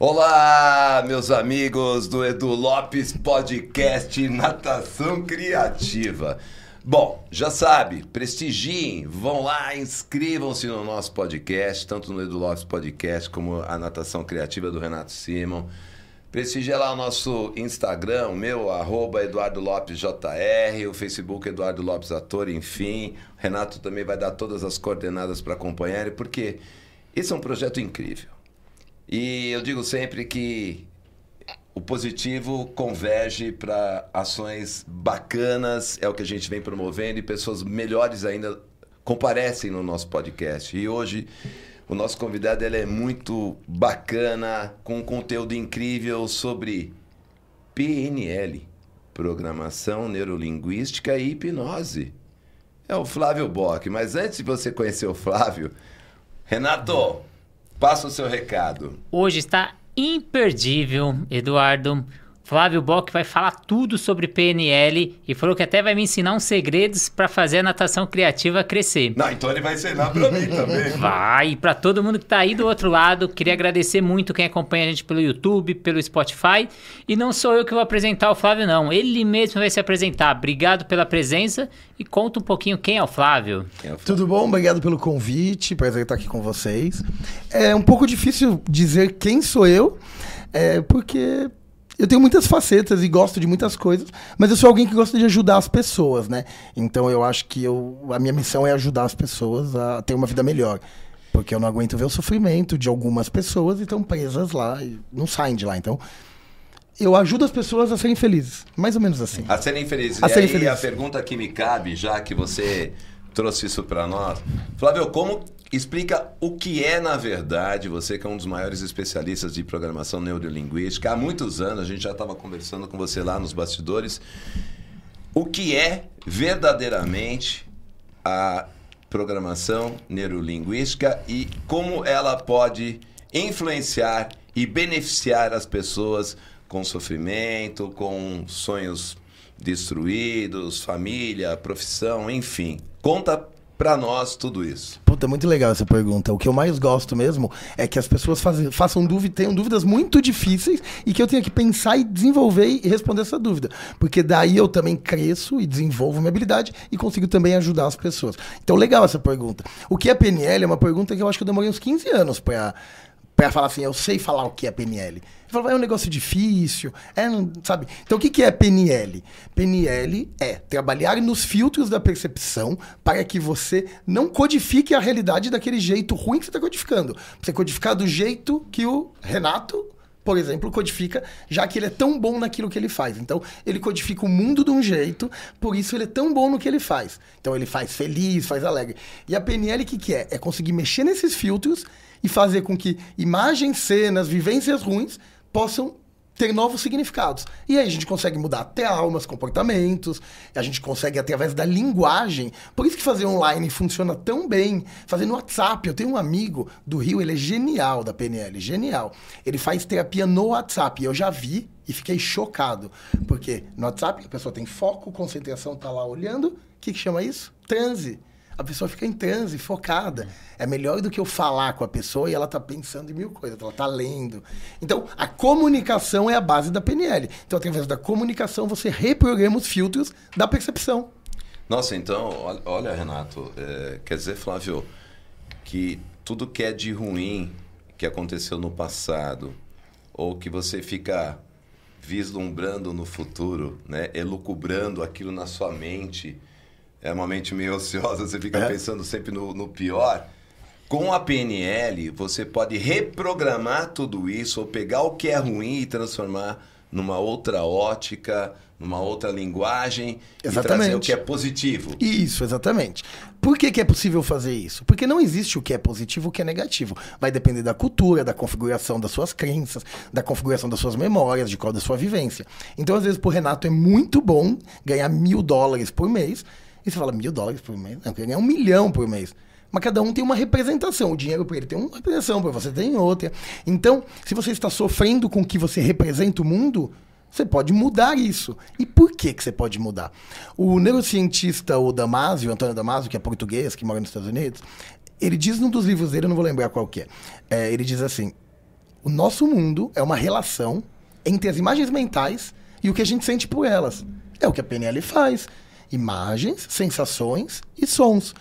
Olá, meus amigos do Edu Lopes Podcast Natação Criativa. Bom, já sabe, prestigiem, vão lá, inscrevam-se no nosso podcast, tanto no Edu Lopes Podcast como a Natação Criativa do Renato Simon. Prestigie lá o nosso Instagram, meu, arroba Eduardo Lopes JR, o Facebook Eduardo Lopes Ator, enfim. O Renato também vai dar todas as coordenadas para acompanhar, porque esse é um projeto incrível. E eu digo sempre que o positivo converge para ações bacanas, é o que a gente vem promovendo, e pessoas melhores ainda comparecem no nosso podcast. E hoje o nosso convidado ele é muito bacana, com um conteúdo incrível sobre PNL, Programação Neurolinguística e Hipnose. É o Flávio Bock, mas antes de você conhecer o Flávio, Renato, passa o seu recado. Hoje está imperdível, Eduardo. Flávio Bock vai falar tudo sobre PNL e falou que até vai me ensinar uns segredos para fazer a natação criativa crescer. Não, então ele vai ensinar para mim também. Vai, para todo mundo que está aí do outro lado, queria agradecer muito quem acompanha a gente pelo YouTube, pelo Spotify. E não sou eu que vou apresentar o Flávio, não. Ele mesmo vai se apresentar. Obrigado pela presença e conta um pouquinho quem é o Flávio. É o Flávio. Tudo bom? Obrigado pelo convite. Prazer estar aqui com vocês. É um pouco difícil dizer quem sou eu, é, porque eu tenho muitas facetas e gosto de muitas coisas, mas eu sou alguém que gosta de ajudar as pessoas, né? Então eu acho que eu, a minha missão é ajudar as pessoas a ter uma vida melhor. Porque eu não aguento ver o sofrimento de algumas pessoas e estão presas lá e não saem de lá. Então, eu ajudo as pessoas a serem felizes. Mais ou menos assim. A serem felizes. A e serem aí, felizes. a pergunta que me cabe, já que você trouxe isso para nós. Flávio, como explica o que é, na verdade, você que é um dos maiores especialistas de programação neurolinguística, há muitos anos, a gente já estava conversando com você lá nos bastidores, o que é verdadeiramente a programação neurolinguística e como ela pode influenciar e beneficiar as pessoas com sofrimento, com sonhos destruídos, família, profissão, enfim. Conta para nós tudo isso. Puta, muito legal essa pergunta. O que eu mais gosto mesmo é que as pessoas fazem, façam dúvida, tenham dúvidas muito difíceis e que eu tenha que pensar e desenvolver e responder essa dúvida. Porque daí eu também cresço e desenvolvo minha habilidade e consigo também ajudar as pessoas. Então, legal essa pergunta. O que é PNL é uma pergunta que eu acho que eu demorei uns 15 anos para para falar assim, eu sei falar o que é PNL. Eu falo, é um negócio difícil, é, não, sabe? Então o que, que é PNL? PNL é trabalhar nos filtros da percepção para que você não codifique a realidade daquele jeito ruim que você está codificando. Você codificar do jeito que o Renato por exemplo, codifica, já que ele é tão bom naquilo que ele faz. Então, ele codifica o mundo de um jeito, por isso ele é tão bom no que ele faz. Então, ele faz feliz, faz alegre. E a PNL, o que, que é? É conseguir mexer nesses filtros e fazer com que imagens, cenas, vivências ruins possam ter novos significados. E aí a gente consegue mudar traumas, comportamentos, a gente consegue através da linguagem. Por isso que fazer online funciona tão bem. Fazer no WhatsApp, eu tenho um amigo do Rio, ele é genial da PNL, genial. Ele faz terapia no WhatsApp, eu já vi e fiquei chocado, porque no WhatsApp a pessoa tem foco, concentração, tá lá olhando, o que, que chama isso? Transe a pessoa fica em transe, focada. É melhor do que eu falar com a pessoa e ela tá pensando em mil coisas, ela tá lendo. Então, a comunicação é a base da PNL. Então, através da comunicação, você reprograma os filtros da percepção. Nossa, então, olha, Renato, é, quer dizer, Flávio, que tudo que é de ruim que aconteceu no passado, ou que você fica vislumbrando no futuro, né, elucubrando aquilo na sua mente, é uma mente meio ociosa, você fica é. pensando sempre no, no pior. Com a PNL, você pode reprogramar tudo isso, ou pegar o que é ruim e transformar numa outra ótica, numa outra linguagem exatamente. e trazer o que é positivo. Isso, exatamente. Por que, que é possível fazer isso? Porque não existe o que é positivo e o que é negativo. Vai depender da cultura, da configuração das suas crenças, da configuração das suas memórias, de qual da sua vivência. Então, às vezes, para o Renato é muito bom ganhar mil dólares por mês, e você fala, mil dólares por mês? Não, ganhar um milhão por mês. Mas cada um tem uma representação. O dinheiro para ele tem uma representação, para você tem outra. Então, se você está sofrendo com que você representa o mundo, você pode mudar isso. E por que, que você pode mudar? O neurocientista, o Damasio, Antônio Damasio, que é português, que mora nos Estados Unidos, ele diz num dos livros dele, eu não vou lembrar qual que é, é ele diz assim, O nosso mundo é uma relação entre as imagens mentais e o que a gente sente por elas. É o que a PNL faz. Imagens, sensações e sons.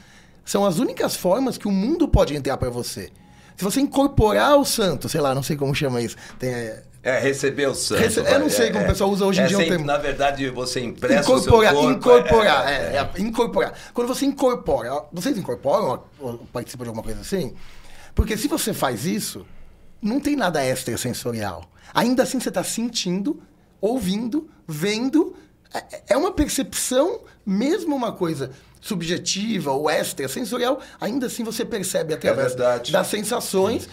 São as únicas formas que o mundo pode entrar para você. Se você incorporar o santo, sei lá, não sei como chama isso. Tem, é, É, receber o santo. Rece- eu não sei como o pessoal usa hoje em é dia o termo. Na verdade, você empresta incorporar, o seu corpo. incorporar, é, é, é, incorporar. Quando você incorpora, vocês incorporam ou participam de alguma coisa assim? Porque se você faz isso, não tem nada extrasensorial. Ainda assim você está sentindo, ouvindo, vendo. É- É uma percepção, mesmo uma coisa subjetiva ou extrasensorial, ainda assim você percebe através verdade. das sensações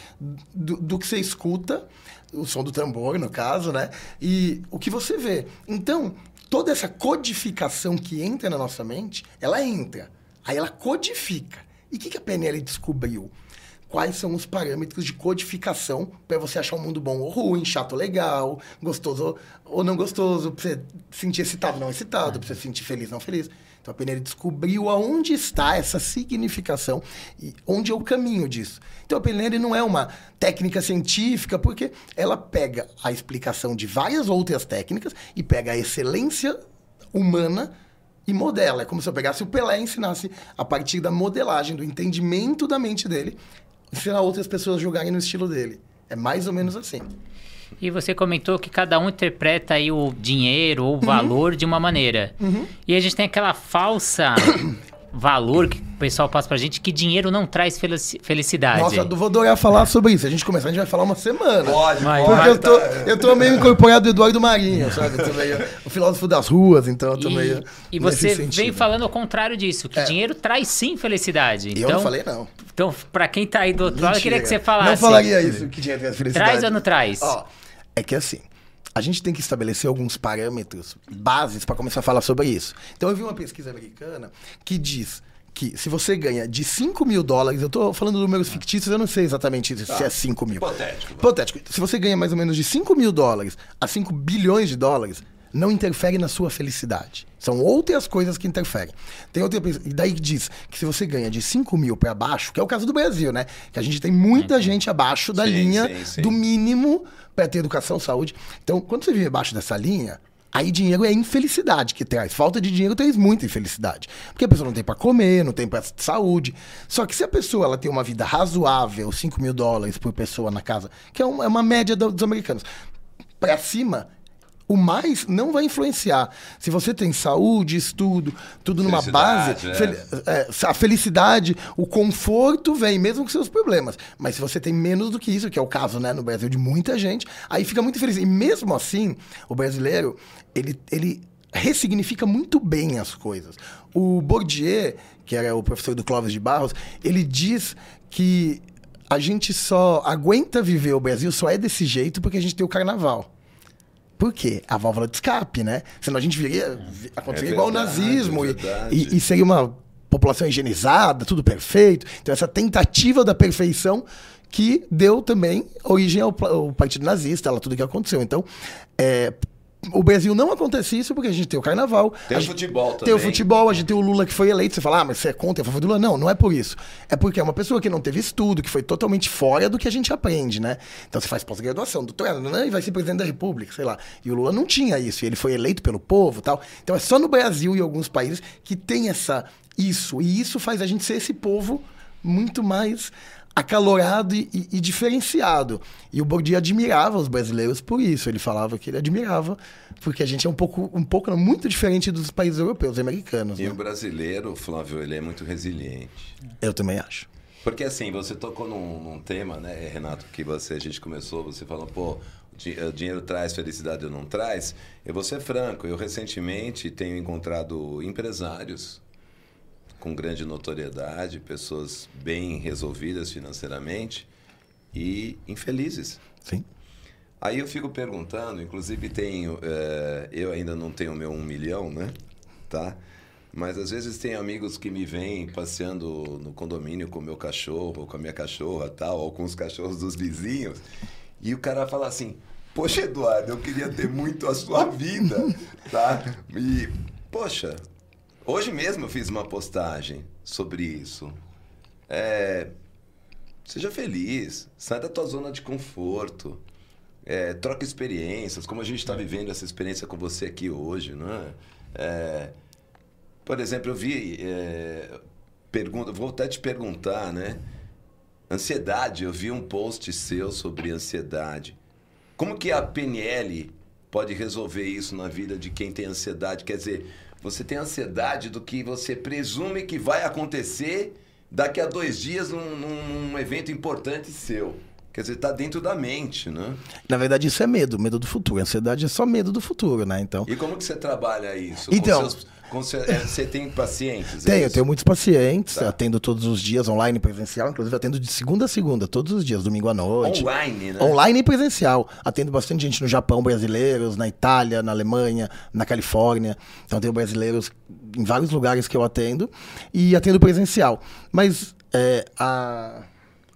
do, do que você escuta, o som do tambor, no caso, né? E o que você vê. Então, toda essa codificação que entra na nossa mente, ela entra. Aí ela codifica. E o que, que a PNL descobriu? Quais são os parâmetros de codificação para você achar um mundo bom ou ruim, chato ou legal, gostoso ou não gostoso, para você sentir excitado ou não excitado, para você sentir feliz ou não feliz. Então a PNL descobriu aonde está essa significação e onde é o caminho disso. Então a PNL não é uma técnica científica, porque ela pega a explicação de várias outras técnicas e pega a excelência humana e modela. É como se eu pegasse o Pelé e ensinasse a partir da modelagem, do entendimento da mente dele, ensinar outras pessoas a jogarem no estilo dele. É mais ou menos assim. E você comentou que cada um interpreta aí o dinheiro ou o valor de uma maneira. E a gente tem aquela falsa valor que o pessoal passa pra gente que dinheiro não traz felici- felicidade. Nossa, eu vou adorar falar sobre isso. A gente começar, a gente vai falar uma semana. Pode, Mas-. Porque eu tô, tá. eu tô meio incorporado do Eduardo Marinho, sabe? Eu tô meio o filósofo das ruas, então eu tô meio. E, e nesse você sentido. vem falando o contrário disso, que É. dinheiro traz sim felicidade. E então, eu não falei, não. então, pra quem tá aí do outro lado, eu queria que você falasse. Não falaria isso, que tinha felicidade. Traz ou não traz? Ó, é que assim, a gente tem que estabelecer alguns parâmetros, bases, para começar a falar sobre isso. Então eu vi uma pesquisa americana que diz que se você ganha de 5 mil dólares, eu tô falando de números fictícios, eu não sei exatamente se é 5 mil. Hipotético. Hipotético. Se você ganha mais ou menos de 5 mil dólares a 5 bilhões de dólares, não interfere na sua felicidade. São outras coisas que interferem. Tem outra e daí diz que se você ganha de 5 mil para baixo, que é o caso do Brasil, né? Que a gente tem muita gente abaixo da Sim, linha sim, sim. do mínimo para ter educação, saúde. Então, quando você vive abaixo dessa linha, aí dinheiro é infelicidade que traz. Falta de dinheiro traz muita infelicidade. Porque a pessoa não tem para comer, não tem para saúde. Só que se a pessoa ela tem uma vida razoável, 5 mil dólares por pessoa na casa, que é uma, é uma média do- dos americanos, para cima, o mais não vai influenciar. Se você tem saúde, estudo, tudo numa base, fel- é, a felicidade, o conforto vem, mesmo com seus problemas. Mas se você tem menos do que isso, que é o caso né, no Brasil de muita gente, aí fica muito feliz. E mesmo assim, o brasileiro, ele, ele ressignifica muito bem as coisas. O Bourdieu, que era o professor do Clóvis de Barros, ele diz que a gente só aguenta viver o Brasil, só é desse jeito porque a gente tem o carnaval. Por quê? A válvula de escape, né? Senão a gente viria. vi- Aconteceria É igual o nazismo é e- e, seria uma população higienizada, tudo perfeito. Então, essa tentativa da perfeição que deu também origem ao, ao Partido Nazista, lá, tudo que aconteceu. Então, é, o Brasil não acontece isso porque a gente tem o carnaval. Tem o futebol Tem o também. futebol, a gente tem o Lula que foi eleito. Você fala, ah, mas você é contra a favor do Lula? Não, não é por isso. É porque é uma pessoa que não teve estudo, que foi totalmente fora do que a gente aprende, né? Então você faz pós-graduação, doutorado, né? e vai ser presidente da República, sei lá. E o Lula não tinha isso, e ele foi eleito pelo povo e tal. Então é só no Brasil e alguns países que tem essa isso. E isso faz a gente ser esse povo muito mais acalorado e, e- e diferenciado. E o Bourdieu admirava os brasileiros por isso. Ele falava que ele admirava, porque a gente é um pouco, um pouco muito diferente dos países europeus e americanos. E né? o brasileiro, Flávio, ele é muito resiliente. Eu também acho. Porque assim, você tocou num, num tema, né, Renato, que você, a gente começou, você falou, pô, o di- o dinheiro traz felicidade ou não traz? Eu vou ser franco, eu recentemente tenho encontrado empresários com grande notoriedade, pessoas bem resolvidas financeiramente e infelizes. Sim. Aí eu fico perguntando, inclusive tenho, eh, eu ainda não tenho meu um milhão, né? Tá? Mas às vezes tem amigos que me vêm passeando no condomínio com o meu cachorro, com a minha cachorra, tal, ou com os cachorros dos vizinhos, e o cara fala assim: "Poxa, Eduardo, eu queria ter muito a sua vida", tá? E poxa, hoje mesmo eu fiz uma postagem sobre isso. É, Seja feliz, sai da tua zona de conforto. É, troca experiências, como a gente está vivendo essa experiência com você aqui hoje, não é? é por exemplo, eu vi. É, pergunta, vou até te perguntar, né? Ansiedade, eu vi um post seu sobre ansiedade. Como que a PNL pode resolver isso na vida de quem tem ansiedade? Quer dizer, você tem ansiedade do que você presume que vai acontecer daqui a dois dias num, num evento importante seu. Quer dizer, tá dentro da mente, né? Na verdade, isso é medo, medo do futuro. A ansiedade é só medo do futuro, né? Então. E como que você trabalha isso? Então. Seus, você, é, você, tem pacientes? É tenho, é eu tenho muitos pacientes, tá. atendo todos os dias, online e presencial, inclusive atendo de segunda a segunda, todos os dias, domingo à noite. Online, né? Online e presencial. Atendo bastante gente no Japão, brasileiros, na Itália, na Alemanha, na Califórnia. Então tenho brasileiros em vários lugares que eu atendo e atendo presencial. Mas é, a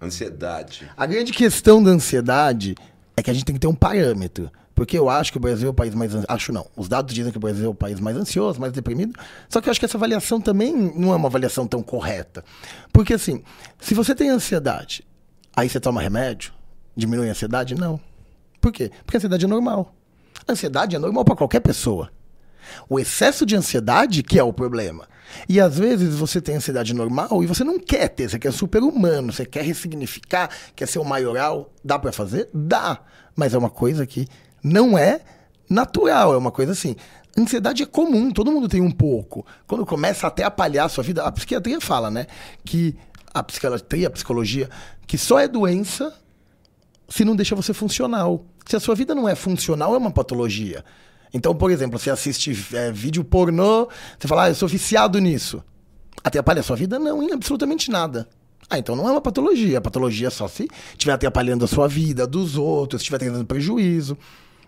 Ansiedade. A grande questão da ansiedade é que a gente tem que ter um parâmetro. Porque eu acho que o Brasil é o país mais. Acho não. Os dados dizem que o Brasil é o país mais ansioso, mais deprimido. Só que eu acho que essa avaliação também não é uma avaliação tão correta. Porque, assim, se você tem ansiedade, aí você toma remédio, diminui a ansiedade? Não. Por quê? Porque a ansiedade é normal. A ansiedade é normal para qualquer pessoa. O excesso de ansiedade que é o problema. E às vezes você tem ansiedade normal e você não quer ter, você quer super humano, você quer ressignificar, quer ser o maioral. Dá para fazer? Dá. Mas é uma coisa que não é natural, é uma coisa assim. Ansiedade é comum, todo mundo tem um pouco. Quando começa até a palhar a sua vida, a psiquiatria fala, né? Que a psiquiatria, a psicologia, que só é doença se não deixa você funcional. Se a sua vida não é funcional, é uma patologia. Então, por exemplo, você assiste é, vídeo pornô, você fala, ah, eu sou viciado nisso. Atrapalha a sua vida? Não, em absolutamente nada. Ah, então não é uma patologia. A patologia é só se estiver atrapalhando a sua vida, dos outros, estiver tendo prejuízo.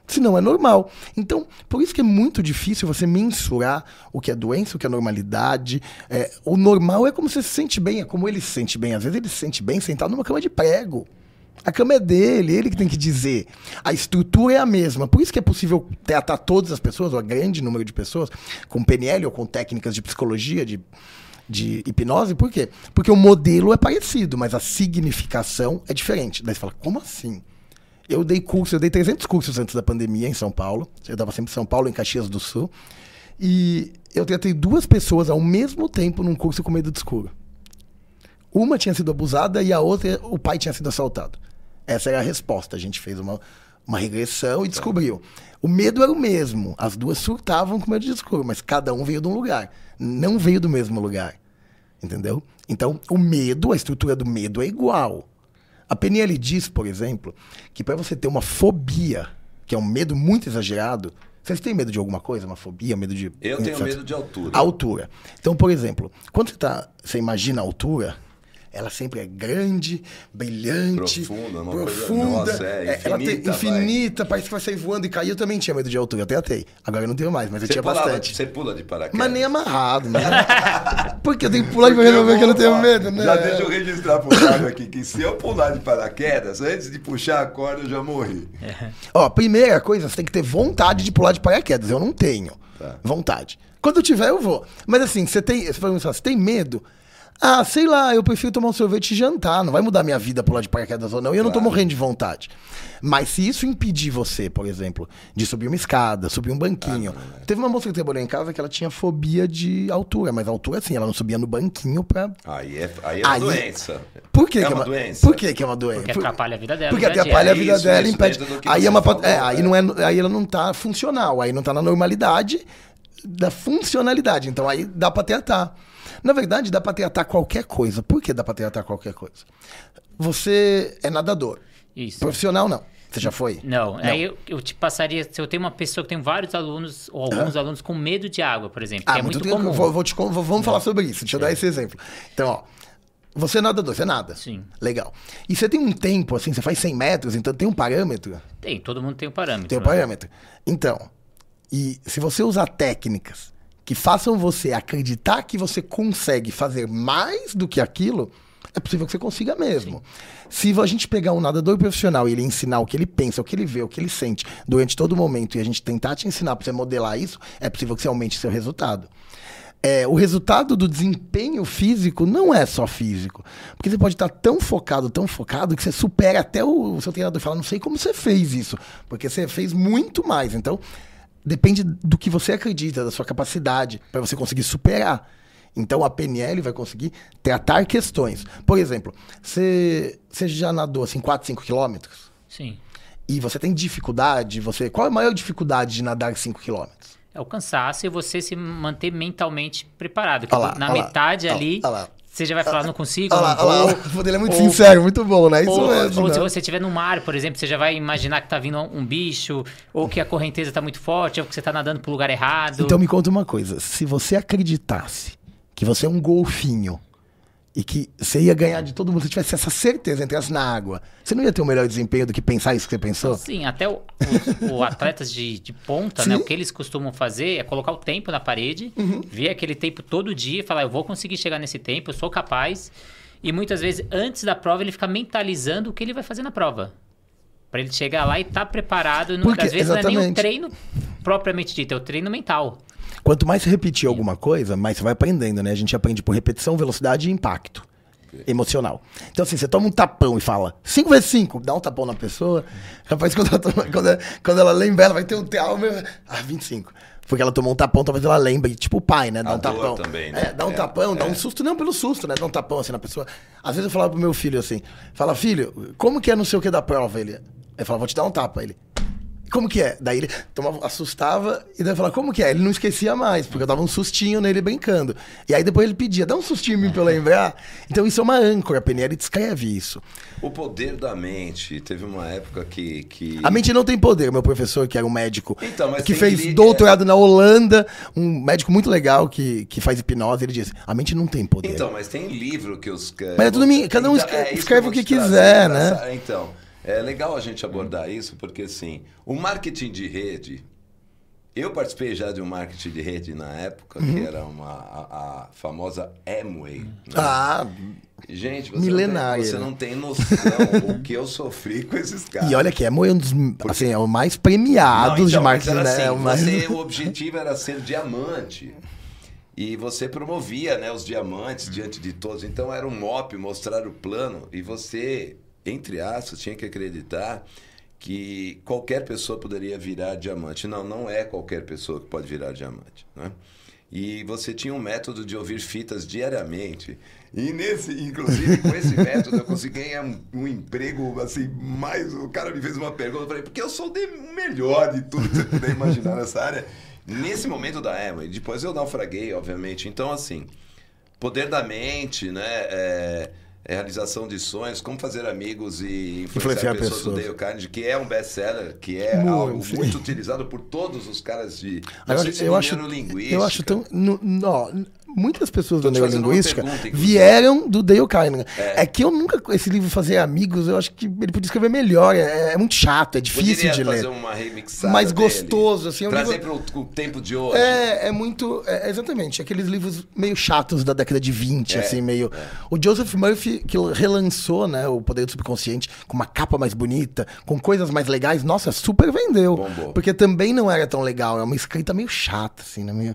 Senão é normal. Então, por isso que é muito difícil você mensurar o que é doença, o que é normalidade. É, o normal é como você se sente bem, é como ele se sente bem. Às vezes ele se sente bem sentado numa cama de prego. A cama é dele, ele que tem que dizer. A estrutura é a mesma. Por isso que é possível tratar todas as pessoas, ou a grande número de pessoas, com PNL ou com técnicas de psicologia, de, de hipnose. Por quê? Porque o modelo é parecido, mas a significação é diferente. Daí você fala, como assim? Eu dei curso, eu dei 300 cursos antes da pandemia em São Paulo. Eu dava sempre em São Paulo, em Caxias do Sul. E eu tratei duas pessoas ao mesmo tempo num curso com medo de escuro. Uma tinha sido abusada e a outra, o pai tinha sido assaltado. Essa era a resposta. A gente fez uma, uma regressão e descobriu. O medo era o mesmo. As duas surtavam com medo de escuro, mas cada um veio de um lugar. Não veio do mesmo lugar. Entendeu? Então, o medo, a estrutura do medo é igual. A PNL diz, por exemplo, que para você ter uma fobia, que é um medo muito exagerado, vocês têm medo de alguma coisa? Uma fobia, medo de. Eu tenho medo de altura. Altura. Então, por exemplo, quando você, tá, você imagina a altura, ela sempre é grande, brilhante, profunda, uma profunda coisa, nossa, é, infinita, ela tem, infinita parece que vai sair voando e cair. Eu também tinha medo de altura, até atei. Agora eu não tenho mais, mas eu você tinha pulava, bastante. Você pula de paraquedas? Mas nem amarrado, né? Porque eu tenho que pular pra resolver que eu não tenho medo, né? Já deixa eu registrar pro Fábio aqui que se eu pular de paraquedas, antes de puxar a corda, eu já morri. É. Ó, primeira coisa, você tem que ter vontade de pular de paraquedas. Eu não tenho. Tá. Vontade. Quando eu tiver, eu vou. Mas assim, você tem. Você, você tem medo? Ah, sei lá, eu prefiro tomar um sorvete e jantar. Não vai mudar minha vida pular de paraquedas ou não. E eu claro. não tô morrendo de vontade. Mas se isso impedir você, por exemplo, de subir uma escada, subir um banquinho. Ah, Teve uma moça que trabalhou em casa que ela tinha fobia de altura, mas altura assim, ela não subia no banquinho pra. Aí é, aí é uma aí... doença. Por que, é, que é uma doença? Por que, que é uma doença? Porque atrapalha a vida dela. Porque atrapalha a vida isso, dela e impede. Aí é uma. Falou, é, aí, não é, aí ela não tá funcional, aí não tá na normalidade da funcionalidade. Então aí dá pra tratar. Na verdade, dá pra tratar qualquer coisa. Por que dá pra tratar qualquer coisa? Você é nadador. Isso. Profissional, não. Você já foi? Não. não. Aí eu, eu, te passaria. Se eu tenho uma pessoa que tem vários alunos, ou alguns ah. alunos com medo de água, por exemplo. Ah, é muito, muito comum. Vou, vou te, vou, vamos não. falar sobre isso. Deixa eu dar esse exemplo. Então, ó. Você é nadador, você nada. Sim. Legal. E você tem um tempo, assim, você faz 100 metros, então tem um parâmetro? Tem, todo mundo tem um parâmetro. Tem um né? parâmetro. Então, e se você usar técnicas que façam você acreditar que você consegue fazer mais do que aquilo, é possível que você consiga mesmo. Sim. Se a gente pegar um nadador profissional e ele ensinar o que ele pensa, o que ele vê, o que ele sente durante todo momento e a gente tentar te ensinar para você modelar isso, é possível que você aumente seu resultado. é, o resultado do desempenho físico não é só físico. Porque você pode estar tão focado, tão focado, que você supera até o, o seu treinador falar, não sei como você fez isso. Porque você fez muito mais. Então, depende do que você acredita, da sua capacidade, para você conseguir superar. Então a PNL vai conseguir tratar questões. Por exemplo, você, já nadou assim 4, 5 quilômetros? Sim. E você tem dificuldade, você. Qual é a maior dificuldade de nadar 5 quilômetros? É o cansaço e você se manter mentalmente preparado. Porque Olha lá, na olha lá, metade olha- ali. Você já vai falar, não consigo, Olha lá, não olha lá, vou. o poder é muito Ou- sincero, muito bom, né? Isso Ou, mesmo. ou né? se você estiver no mar, por exemplo, você já vai imaginar que tá vindo um bicho, ou que a correnteza tá muito forte, ou que você tá nadando pro lugar errado. Então me conta uma coisa: se você acreditasse que você é um golfinho e que você ia ganhar de todo mundo, se você tivesse essa certeza, entrasse na água, você não ia ter um melhor desempenho do que pensar isso que você pensou? Sim, até o, os, o atletas de, de ponta, Sim. né? O que eles costumam fazer é colocar o tempo na parede, Uhum. ver aquele tempo todo dia e falar, eu vou conseguir chegar nesse tempo, eu sou capaz. E muitas vezes, antes da prova, ele fica mentalizando o que ele vai fazer na prova. Pra ele chegar lá e estar preparado. Não, Porque- às vezes não é nem o exatamente. treino propriamente dito, é o treino mental. Quanto mais você repetir alguma coisa, mais você vai aprendendo, né? A gente aprende por repetição, velocidade e impacto emocional. Então, assim, você toma um tapão e fala 5 vezes 5, dá um tapão na pessoa. Rapaz, quando ela, toma- quando, ela- quando ela lembra, ela vai ter um trauma. Ah, 25. Porque ela tomou um tapão, talvez ela lembre. Tipo o pai, né? Dá A um tapão. também, né? É, dá um É, tapão, dá é. um susto. Não, pelo susto, né? Dá um tapão assim na pessoa. Às vezes eu falava pro meu filho assim: fala, filho, como que é não sei o que da prova? Ele. Aí falava, vou te dar um tapa. Ele. Como que é? Daí ele tomava, assustava e daí falava, como que é? Ele não esquecia mais, porque eu dava um sustinho nele brincando. E aí depois ele pedia, dá um sustinho em mim pra eu lembrar. Então isso é uma âncora, a PNL descreve isso. O poder da mente. Teve uma época que. que... A mente não tem poder. Meu professor, que era um médico Então, que fez que- doutorado na Holanda, um médico muito legal que, que faz hipnose, ele disse, a mente não tem poder. Então, mas tem livro que os. Mas é tudo cada um escre- isso escreve eu vou o que trazer quiser, né? essa- Então, é legal a gente abordar isso, porque assim, o marketing de rede. Eu participei já de um marketing de rede na época, Uhum. que era uma, a, a famosa Amway. né? Ah, Gente, você, milenária, Não tem, você né? não tem noção o que eu sofri com esses caras. e olha que é um dos, assim, é o mais premiados Não, de então, marketing, era né? É o assim, mais... você- o objetivo era ser diamante. E você promovia né, os diamantes diante de todos. Então era um mop, mostrar o plano. E você, entre aspas, tinha que acreditar que qualquer pessoa poderia virar diamante. Não, não é qualquer pessoa que pode virar diamante. Né? E você tinha um método de ouvir fitas diariamente. E nesse, inclusive, com esse método, eu consegui ganhar um, um emprego assim, mais. O cara me fez uma pergunta, eu falei, porque eu sou o melhor de tudo que você puder imaginar nessa área. Nesse momento da Emma, e depois eu naufraguei, obviamente. Então, assim, poder da mente, né? é realização de sonhos, como fazer amigos e influenciar, Influenciar pessoas, do pessoas. Dale Carnegie, que é um best-seller, que é Muito, algo sim. muito utilizado por todos os caras de Eu acho, eu, acho, eu acho tão. no- no- muitas pessoas da neurolinguística pergunta, vieram do Dale Carnegie. É. É. que eu nunca. Esse livro Fazer Amigos, eu acho que ele podia escrever melhor. É, é muito chato, é difícil de fazer ler. Mais gostoso, assim, é um Trazer livro- para o tempo de hoje. É, é muito. É, exatamente. Aqueles livros meio chatos da década de 20, É, assim, meio. O Joseph Murphy, que relançou, né, o Poder do Subconsciente, com uma capa mais bonita, com coisas mais legais, nossa, super vendeu. Bombou. Porque também não era tão legal. É uma escrita meio chata, assim, né? Meio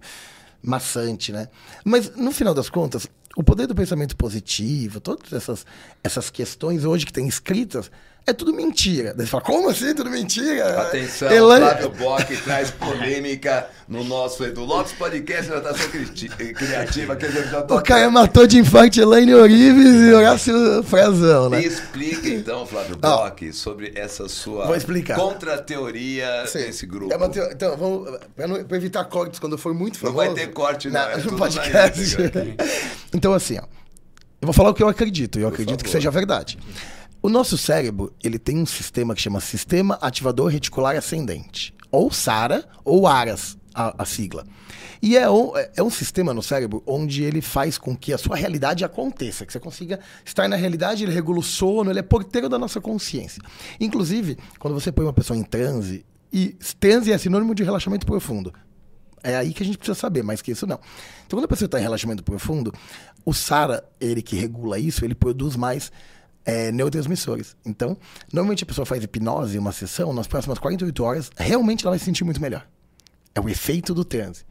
maçante, né? Mas, no final das contas, o poder do pensamento positivo, todas essas, essas questões hoje que tem escritas, é tudo mentira. Daí você fala, como assim? Tudo mentira? Atenção, Elan- Flávio Bock traz polêmica no nosso Edu Lopes Podcast Natação Cri- Criativa, que gente já tá O cara matou de infarto Elaine Orives e Horácio Frazão, né? Explica então, Flávio. Bock, sobre essa sua Vou explicar. contra-teoria Sim. desse grupo. É Então, vamos, pra, não- pra evitar cortes quando eu for muito Não famoso. vai ter corte, não, é no podcast. então, assim, ó. Eu vou falar o que eu acredito, e eu Por acredito que favor. seja verdade. O nosso cérebro, ele tem um sistema que chama Sistema Ativador Reticular Ascendente. Ou SARA, ou ARAS, a, a sigla. E é um, é um sistema no cérebro onde ele faz com que a sua realidade aconteça, que você consiga estar na realidade, ele regula o sono, ele é porteiro da nossa consciência. Inclusive, quando você põe uma pessoa em transe, e transe é sinônimo de relaxamento profundo. É aí que a gente precisa saber, mais que isso não. Então, quando a pessoa está em relaxamento profundo, o SARA, ele que regula isso, ele produz mais é, neurotransmissores. Então, normalmente a pessoa faz hipnose, uma sessão, nas próximas 48 horas, realmente ela vai se sentir muito melhor. É o efeito do transe.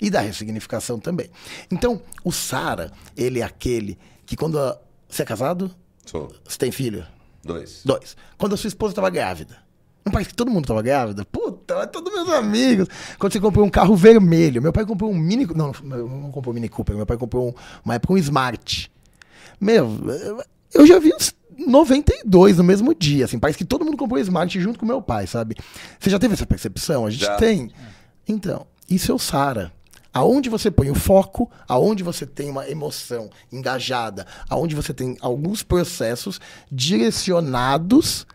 E da ressignificação também. Então, o Sara, ele é aquele que quando. a- Você é casado? Sou. Você tem filho? Dois. Dois. Quando a sua esposa estava grávida. Não parece que todo mundo estava grávida? Puta, todos meus amigos. Quando você comprou um carro vermelho. Meu pai comprou um Mini... Não, não, não comprou um Mini Cooper. Meu pai comprou um, uma época um Smart. Meu, eu já vi uns 92 no mesmo dia. Assim, parece que todo mundo comprou Smart junto com meu pai, sabe? Você já teve essa percepção? A gente Já. tem. Então, isso é o Sara. Aonde você põe o foco, aonde você tem uma emoção engajada, aonde você tem alguns processos direcionados,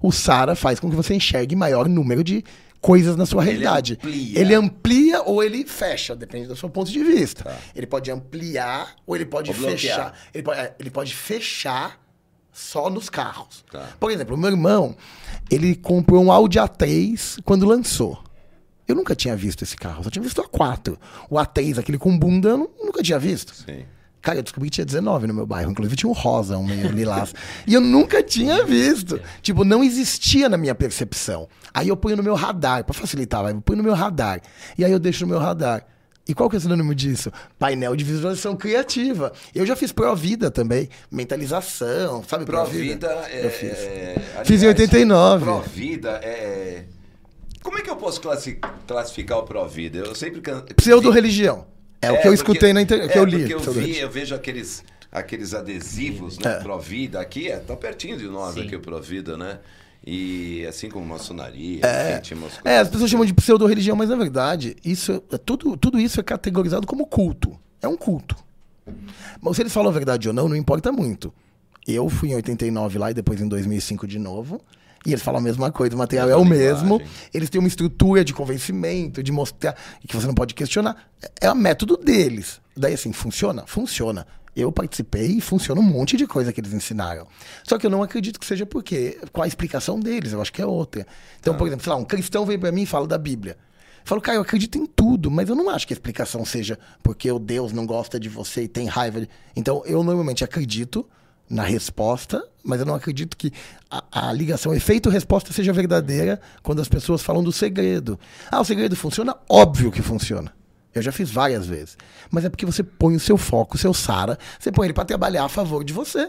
o Sara faz com que você enxergue maior número de coisas na sua Ele realidade. amplia. Ele amplia ou ele fecha, depende do seu ponto de vista. Tá. Ele pode ampliar ou ele pode Ou fechar. Ele pode, é, ele pode fechar só nos carros. Tá. Por exemplo, meu irmão, ele comprou um Audi A3 quando lançou. Eu nunca tinha visto esse carro, só tinha visto o A4. O A3, aquele com bunda, eu nu- nunca tinha visto. Sim. Cara, eu descobri que tinha 19 no meu bairro. Inclusive tinha um rosa, um meio lilás. e eu nunca tinha visto. Tipo, não existia na minha percepção. Aí eu ponho no meu radar, pra facilitar, eu ponho no meu radar. E aí eu deixo no meu radar. E qual que é o sinônimo disso? Painel de visualização criativa. Eu já fiz Pro-Vida também. Mentalização, sabe? Provida é. Eu fiz. é, Fiz em aliás, 89. Provida é. Como é que eu posso classi- classificar o Provida? Eu sempre. can- Pseudo-religião. É, o que eu porque- escutei na internet, que é, eu li. Porque eu vi, eu vejo aqueles, aqueles adesivos, né? É. Provida, aqui é, tá pertinho de nós Sim. aqui o Provida, né? E assim como maçonaria, enfim, É, coisas as pessoas chamam de pseudo-religião, mas na verdade, isso, é- tudo, tudo isso é categorizado como culto. É um culto. Mas se eles falam a verdade ou não, não importa muito. Eu fui em 89 lá e depois em 2005 de novo. E eles falam a mesma coisa, o material é o Mesma mesmo. Eles têm uma estrutura de convencimento, de mostrar que você não pode questionar. É o método deles. Daí assim, funciona? Funciona. Eu participei e funciona um monte de coisa que eles ensinaram. Só que eu não acredito que seja porque. Qual a explicação deles? Eu acho que é outra. Então, por exemplo, sei lá, um cristão vem pra mim e fala da Bíblia. Eu falo, cara, eu acredito em tudo, mas eu não acho que a explicação seja porque o Deus não gosta de você e tem raiva. de- Então, eu normalmente acredito na resposta, mas eu não acredito que a, a ligação efeito-resposta seja verdadeira quando as pessoas falam do segredo. Ah, o segredo funciona? Óbvio que funciona. Eu já fiz várias vezes. Mas é porque você põe o seu foco, o seu SARA, você põe ele para trabalhar a favor de você.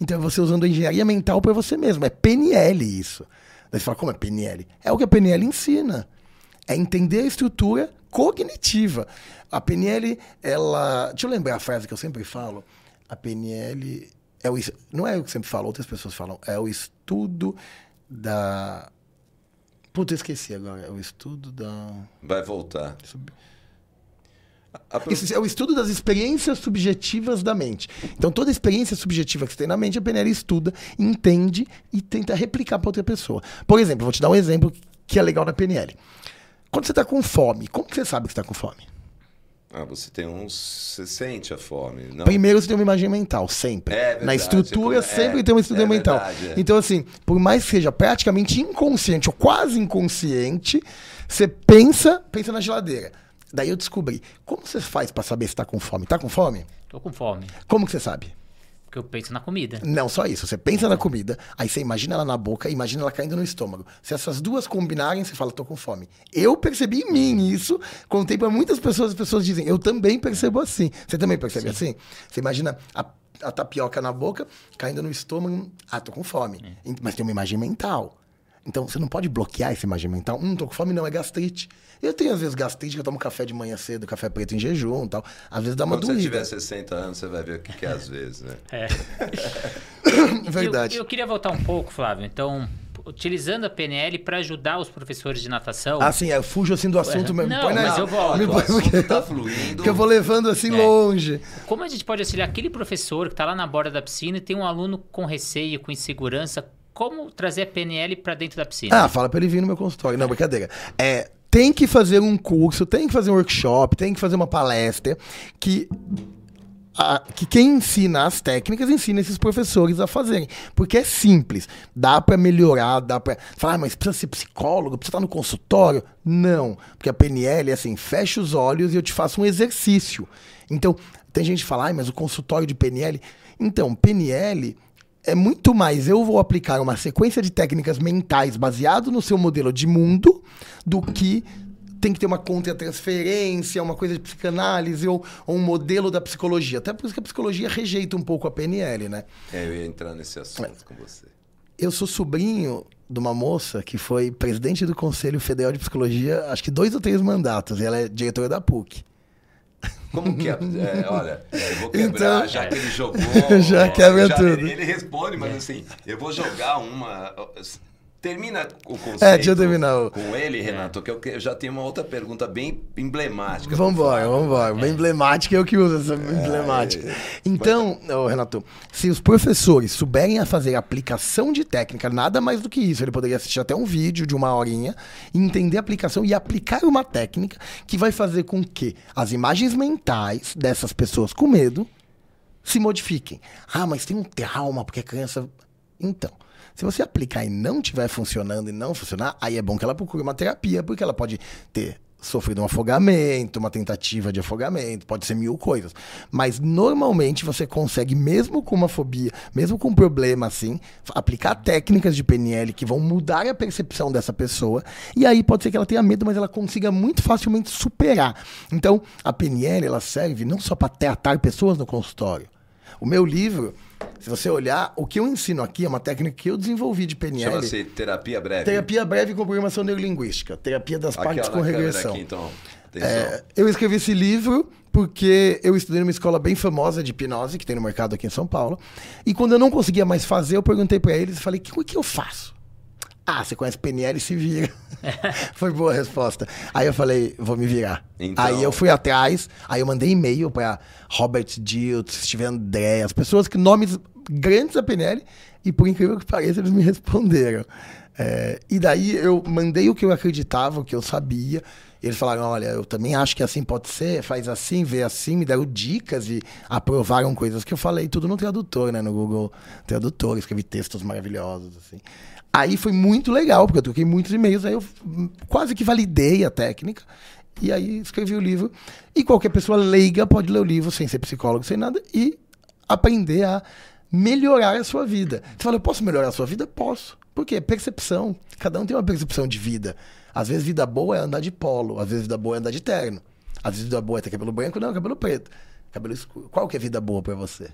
Então é você usando a engenharia mental para você mesmo. É PNL isso. Daí você fala, como é PNL? É o que a PNL ensina. É entender a estrutura cognitiva. A PNL, ela. Deixa eu lembrar a frase que eu sempre falo. A PNL é o. Não é o que eu sempre falo, outras pessoas falam. É o estudo da. Puta, esqueci agora. É o estudo da. Vai voltar. Pro- Isso é o estudo das experiências subjetivas da mente. Então, toda experiência subjetiva que você tem na mente, a PNL estuda, entende e tenta replicar para outra pessoa. Por exemplo, vou te dar um exemplo que é legal na PNL. Quando você está com fome, como que você sabe que está com fome? Ah, você tem uns. Você sente a fome. Não. Primeiro você tem uma imagem mental, sempre. É verdade, Na estrutura come- sempre é, tem uma estrutura é mental. verdade, é. Então, assim, por mais que seja praticamente inconsciente ou quase inconsciente, você pensa, pensa na geladeira. Daí eu descobri. Como você faz para saber se tá com fome? Tá com fome? Tô com fome. Como que você sabe? Porque eu penso na comida. Não só isso. Você pensa na comida, aí você imagina ela na boca, imagina ela caindo no estômago. Se essas duas combinarem, você fala, tô com fome. Eu percebi em mim isso, contei pra muitas pessoas, as pessoas dizem, eu também percebo assim. Você também percebe assim? Você imagina a, a tapioca na boca, caindo no estômago, ah, tô com fome. Mas tem uma imagem mental. Então você não pode bloquear essa imagem mental. Hum, tô com fome, não, é gastrite. Eu tenho às vezes gastrite, que eu tomo café de manhã cedo, café preto em jejum e tal. Às vezes dá uma Quando você doída. tiver 60 anos, você vai ver o que, que é às vezes, né? É. Verdade. Eu, eu queria voltar um pouco, Flávio. Então, utilizando a PNL para ajudar os professores de natação. Ah, sim, eu fujo assim do assunto mesmo. Não, Põe na- mas eu volto. me O põe- assunto tá fluindo. Que eu vou levando assim É. longe. Como a gente pode auxiliar aquele professor que está lá na borda da piscina e tem um aluno com receio, com insegurança? Como trazer a PNL para dentro da piscina? Ah, fala pra ele vir no meu consultório. Não, brincadeira. É, tem que fazer um curso, tem que fazer um workshop, tem que fazer uma palestra que. a- que quem ensina as técnicas ensina esses professores a fazerem. Porque é simples. Dá pra melhorar, dá pra. Falar, ah, mas precisa ser psicólogo, precisa estar no consultório. Não. Porque a PNL é assim: fecha os olhos e eu te faço um exercício. Então, tem gente que fala, ah, mas o consultório de PNL. Então, PNL é muito mais eu vou aplicar uma sequência de técnicas mentais baseado no seu modelo de mundo do que tem que ter uma contra-transferência, uma coisa de psicanálise ou, ou, um modelo da psicologia. Até por isso que a psicologia rejeita um pouco a PNL, né? É, eu ia entrar nesse assunto com você. Eu sou sobrinho de uma moça que foi presidente do Conselho Federal de Psicologia, acho que dois ou três mandatos, e ela é diretora da PUC. Como que é? é olha, eu vou quebrar, então, já que ele jogou. já quebra já, tudo. Ele, ele responde, mas assim, eu vou jogar uma. Termina o conceito é, deixa eu terminar. com ele, Renato, que eu já tenho uma outra pergunta bem emblemática. Vamos embora, vamos embora. Bem emblemática, eu que uso essa é, emblemática. É, então, oh, Renato, se os professores souberem a fazer aplicação de técnica, nada mais do que isso, ele poderia assistir até um vídeo de uma horinha, entender a aplicação e aplicar uma técnica que vai fazer com que as imagens mentais dessas pessoas com medo se modifiquem. Ah, mas tem um trauma, porque a criança... Então, se você aplicar e não estiver funcionando e não funcionar, aí é bom que ela procure uma terapia, porque ela pode ter sofrido um afogamento, uma tentativa de afogamento, pode ser mil coisas. Mas normalmente você consegue, mesmo com uma fobia, mesmo com um problema assim, aplicar técnicas de PNL que vão mudar a percepção dessa pessoa. E aí pode ser que ela tenha medo, mas ela consiga muito facilmente superar. Então, a PNL ela serve não só para tratar pessoas no consultório. O meu livro se você olhar, o que eu ensino aqui é uma técnica que eu desenvolvi de PNL. Chama-se terapia breve. Terapia breve com programação neurolinguística. Terapia das Aquela partes com regressão. Aqui, então. É, eu escrevi esse livro porque eu estudei numa escola bem famosa de hipnose que tem no mercado aqui em São Paulo. E quando eu não conseguia mais fazer, eu perguntei para eles e falei: o que, que eu faço? Ah, você conhece PNL e se vira. Foi boa a resposta. Aí eu falei, vou me virar. Então... Aí eu fui atrás, aí eu mandei e-mail para Robert Diltz, Steven André, as pessoas que nomes grandes da PNL, e por incrível que pareça, eles me responderam. É, e daí eu mandei o que eu acreditava, o que eu sabia. Eles falaram: olha, eu também acho que assim pode ser, faz assim, vê assim, me deram dicas e aprovaram coisas que eu falei, tudo no tradutor, né? No Google Tradutor, escrevi textos maravilhosos, assim. Aí foi muito legal, porque eu troquei muitos e-mails, aí eu quase que validei a técnica. E aí escrevi o livro. E qualquer pessoa leiga pode ler o livro sem ser psicólogo, sem nada, e aprender a melhorar a sua vida. Você fala, eu posso melhorar a sua vida? Posso. Por quê? Percepção. Cada um tem uma percepção de vida. Às vezes vida boa é andar de polo, às vezes vida boa é andar de terno. Às vezes vida boa é ter cabelo branco, não, cabelo preto. Cabelo escuro. Qual que é vida boa para você?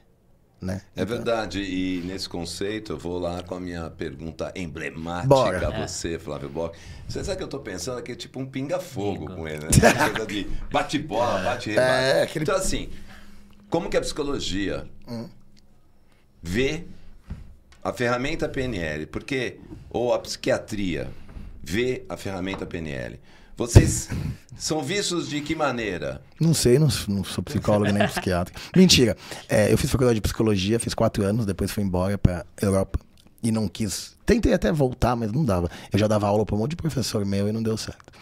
Né? É então... verdade, e nesse conceito eu vou lá com a minha pergunta emblemática Bora. a você, Flávio Bock. Você sabe que eu estou pensando aqui, tipo um pinga-fogo com ele, né? coisa de bate-bola, bate-rebate. É, aquele... Então, assim, como que a psicologia hum. vê a ferramenta PNL? Porque, ou a psiquiatria vê a ferramenta PNL? Vocês são vistos de que maneira? Não sei, não, não sou psicólogo nem psiquiatra. Mentira. É, eu fiz faculdade de psicologia, fiz quatro anos, depois fui embora para Europa e não quis. Tentei até voltar, mas não dava. Eu já dava aula para um monte de professor meu e não deu certo.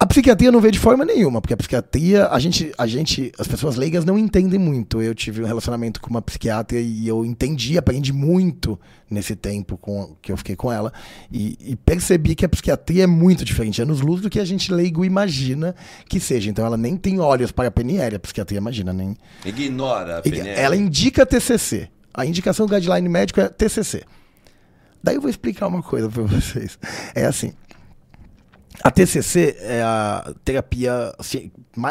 A psiquiatria não vê de forma nenhuma, porque a psiquiatria, a gente, a gente, as pessoas leigas não entendem muito. Eu tive um relacionamento com uma psiquiatra e eu entendi, aprendi muito nesse tempo com, que eu fiquei com ela e, e percebi que a psiquiatria é muito diferente, é nos luz do que a gente leigo imagina que seja. Então ela nem tem olhos para a PNL, a psiquiatria imagina, nem... Ignora a PNL. Ela indica TCC. A indicação do guideline médico é TCC. Daí eu vou explicar uma coisa para vocês. É assim, a TCC é a terapia